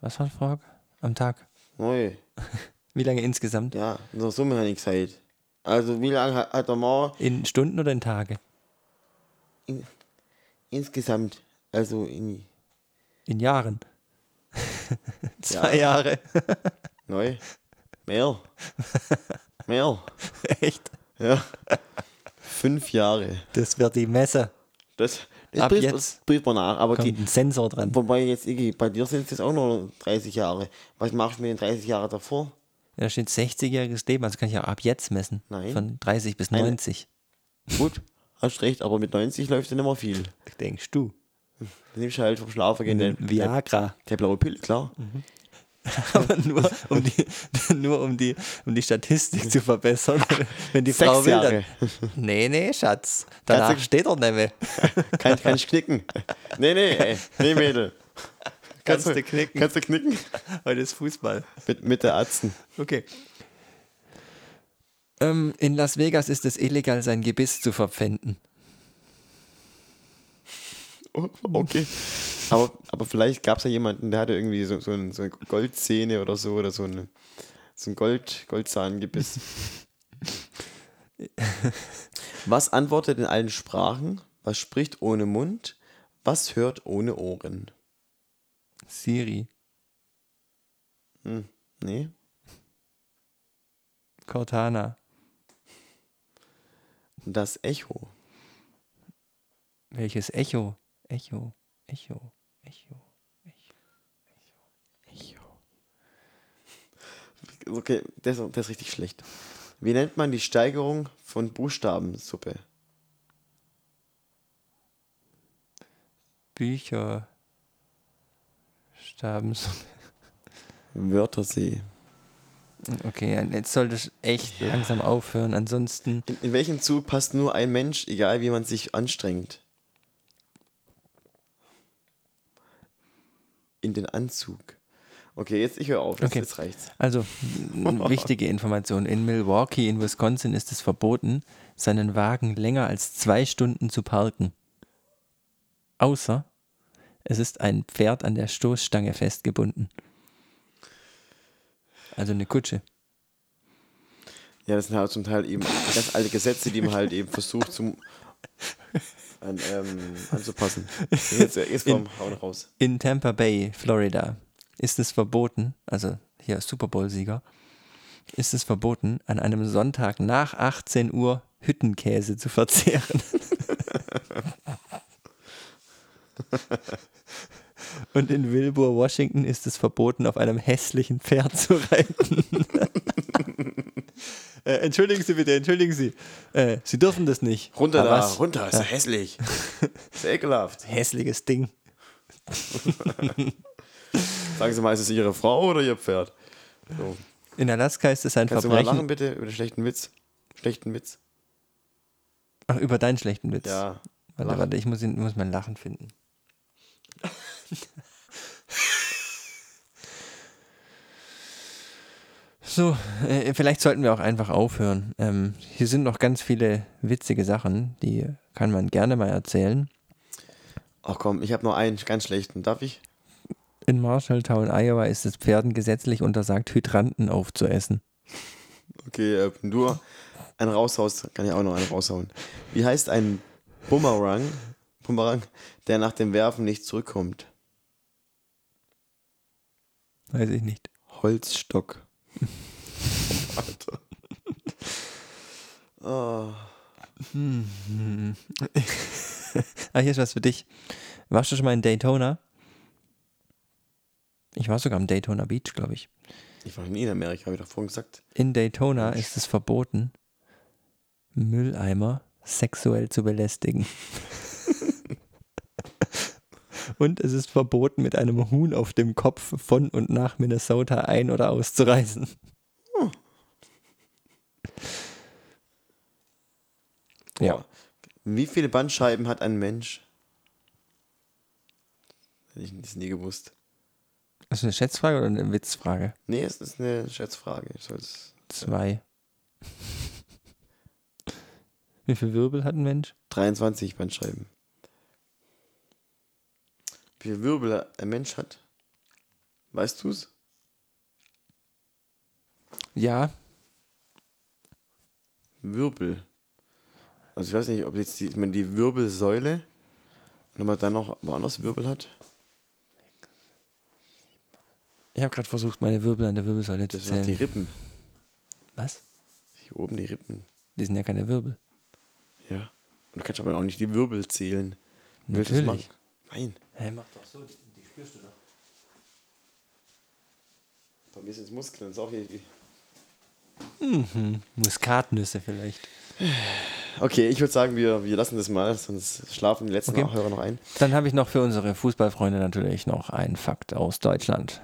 Was war die Frage? Am Tag? Neu. Wie lange insgesamt? Ja, in der Summe habe ich gesagt. Also wie lange hat, hat der Mann In Stunden oder in Tage? in, insgesamt, also in In Jahren. Zwei Jahre. neu? Mehr. Mehr. Echt? Ja. Fünf Jahre. Das wird die Messe. Das, das Ab prüft, jetzt prüft man nach. Aber Kommt okay. ein Sensor dran. Wobei jetzt, Iggy, bei dir sind es jetzt auch noch 30 Jahre. Was machst du mit den 30 Jahren davor? Ja, da steht 60-jähriges Leben, also kann ich auch ab jetzt messen. Nein. Von 30 bis Nein. 90. Gut, hast recht, aber mit 90 läuft ja nicht mehr viel. Denkst du? Du nimmst halt vom Schlafen gehen der, der, Viagra. der blaue Pille, klar. Aber nur um die, nur um die, um die Statistik zu verbessern. Wenn die Sechs Frau will, Jahre. dann. Nee, nee, Schatz. Danach Kannst du- steht er nicht mehr. Kann, kann ich knicken? Nee, nee, ey. Nee, Mädel. Kannst du knicken. Kannst du knicken? Heute ist Fußball. Mit, mit der Atzen. Okay. Ähm, in Las Vegas ist es illegal, sein Gebiss zu verpfänden. Oh, okay. Aber, aber vielleicht gab es ja jemanden, der hatte irgendwie so, so, ein, so eine Goldzähne oder so oder so, eine, so ein Gold, Goldzahlengebiss. Was antwortet in allen Sprachen? Was spricht ohne Mund? Was hört ohne Ohren? Siri, Hm, nee. Cortana, Das Echo. welches Echo? Echo, Echo, Echo. Okay, das, das ist richtig schlecht. Wie nennt man die Steigerung von Buchstabensuppe? Bücher, Stabens. Wörtersee. Okay, jetzt sollte ich echt langsam aufhören. Ansonsten, In, in welchen Zug passt nur ein Mensch, egal wie man sich anstrengt? In den Anzug. Okay, jetzt ich höre auf. Jetzt, Okay. jetzt reicht's. also wichtige Information. In Milwaukee in Wisconsin ist es verboten, seinen Wagen länger als zwei Stunden zu parken. Außer es ist ein Pferd an der Stoßstange festgebunden. Also eine Kutsche. Ja, das sind halt zum Teil eben ganz alte Gesetze, die man halt eben versucht zum, an, ähm, anzupassen. Jetzt, jetzt komm, hau noch raus. In Tampa Bay, Florida, ist es verboten, also hier Super Bowl-Sieger, ist es verboten, an einem Sonntag nach 18 Uhr Hüttenkäse zu verzehren. Und in Wilbur, Washington, ist es verboten, auf einem hässlichen Pferd zu reiten. äh, entschuldigen Sie bitte, entschuldigen Sie. Äh, Sie dürfen das nicht. Runter Aber da, was? runter, ist ja hässlich. ist ekelhaft. Hässliches Ding. Sagen Sie mal, ist es Ihre Frau oder Ihr Pferd? So. In Alaska ist es ein Kannst du mal Verbrechen. lachen bitte über den schlechten Witz? Schlechten Witz? Ach, über deinen schlechten Witz. Ja. Warte, warte, ich muss, ihn, muss mein Lachen finden. so, äh, vielleicht sollten wir auch einfach aufhören. Ähm, hier sind noch ganz viele witzige Sachen, die kann man gerne mal erzählen. Ach komm, ich habe noch einen ganz schlechten. Darf ich? In Marshalltown, Iowa, ist es Pferden gesetzlich untersagt, Hydranten aufzuessen. Okay, äh, du einen raushaust, kann ich auch noch einen raushauen. Wie heißt ein Bumerang, Bumerang, der nach dem Werfen nicht zurückkommt? Weiß ich nicht. Holzstock. Alter. Oh. Ah, hier ist was für dich. Warst du schon mal in Daytona? Ich war sogar am Daytona Beach, glaube ich. Ich war nie in Amerika, habe ich doch vorhin gesagt. In Daytona ist es verboten, Mülleimer sexuell zu belästigen. und es ist verboten, mit einem Huhn auf dem Kopf von und nach Minnesota ein- oder auszureisen. Ja. Boah. Wie viele Bandscheiben hat ein Mensch? Hätte ich das nie gewusst. Ist das eine Schätzfrage oder eine Witzfrage? Nee, es ist eine Schätzfrage. Ich soll's Zwei. Wie viel Wirbel hat ein Mensch? 23 Bandscheiben. Wie viele Wirbel ein Mensch hat? Weißt du's? Ja, Wirbel. Also ich weiß nicht, ob jetzt die, meine, die Wirbelsäule, wenn man dann noch woanders Wirbel hat. ich habe gerade versucht, meine Wirbel an der Wirbelsäule zu Das sind die zählen. Rippen. Was? Hier oben die Rippen. Die sind ja keine Wirbel. Ja. Und du kannst aber auch nicht die Wirbel zählen. Willst du das Natürlich. Nein. Hey, mach doch so, die, die spürst du doch. Bei mir sind es Muskeln. Das ist auch die- Mhm. Muskatnüsse vielleicht. Okay, ich würde sagen, wir, wir lassen das mal, sonst schlafen die letzten Okay. Nachhörer noch ein. Dann habe ich noch für unsere Fußballfreunde natürlich noch einen Fakt aus Deutschland.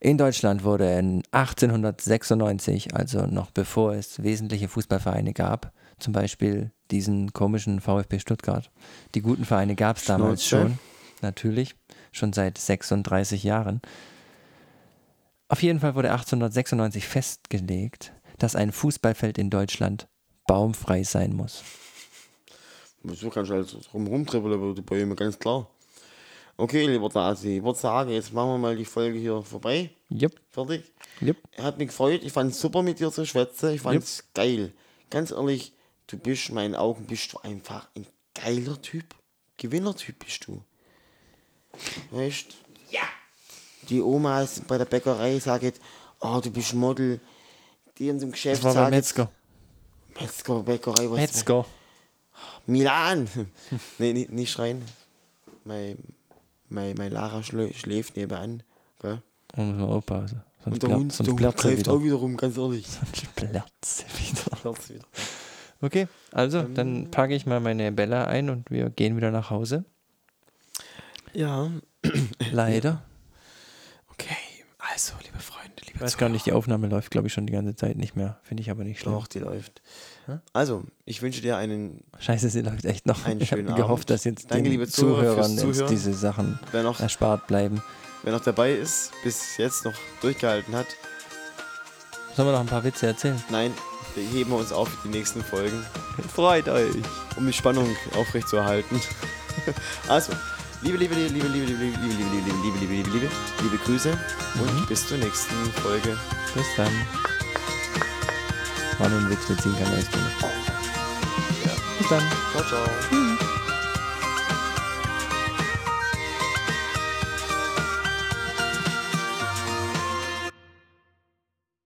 In Deutschland wurde in 1896, also noch bevor es wesentliche Fußballvereine gab, zum Beispiel diesen komischen VfB Stuttgart. Die guten Vereine gab es damals schon, natürlich, schon seit 36 Jahren. Auf jeden Fall wurde 1896 festgelegt, dass ein Fußballfeld in Deutschland baumfrei sein muss. So kannst du halt so rum rumtribbeln über die Bäume, ganz klar. Okay, lieber Nasi, ich würde sagen, jetzt machen wir mal die Folge hier vorbei. Jupp, Fertig. jupp. Hat mich gefreut, ich fand es super mit dir zu schwätzen, ich fand es geil. Ganz ehrlich, du bist in meinen Augen bist du einfach ein geiler Typ. Gewinnertyp bist du. Weißt Ja. Die Omas bei der Bäckerei sagen, oh, du bist Model. Die in so einem Geschäft Das war sagen, Metzger. Metzger, Bäckerei, was Metzger. Milan! nee, nicht, nicht schreien. Mein, mein, mein Lara schlö, schläft nebenan. Gell? Da muss man aufpassen. Sonst Und der Hund, der Hund wieder. auch wieder rum, ganz ehrlich. Sonst sie wieder. Plärrt wieder. Okay, also Ähm. dann packe ich mal meine Bella ein und wir gehen wieder nach Hause. Ja. Leider. Okay, also, liebe Freunde, liebe Ich weiß gar nicht, die Aufnahme läuft, glaube ich, schon die ganze Zeit nicht mehr. Finde ich aber nicht schlimm. Doch, die läuft. Also, ich wünsche dir einen, Scheiße, sie läuft echt noch. Einen ich habe gehofft, dass jetzt Danke, den liebe Zuhörer, Zuhörern diese Sachen noch, erspart bleiben. wer noch dabei ist, bis jetzt noch durchgehalten hat. Sollen wir noch ein paar Witze erzählen? Nein, wir heben uns auf für die nächsten Folgen, Freut euch. um die Spannung aufrechtzuerhalten. Also, liebe, liebe, liebe, liebe, liebe, liebe, liebe, liebe, liebe, liebe, liebe, liebe, liebe, liebe, liebe Grüße und bis zur nächsten Folge. Bis dann. War nur ein Witz, wir ziehen keine Nächste. Bis dann. Ciao, ciao.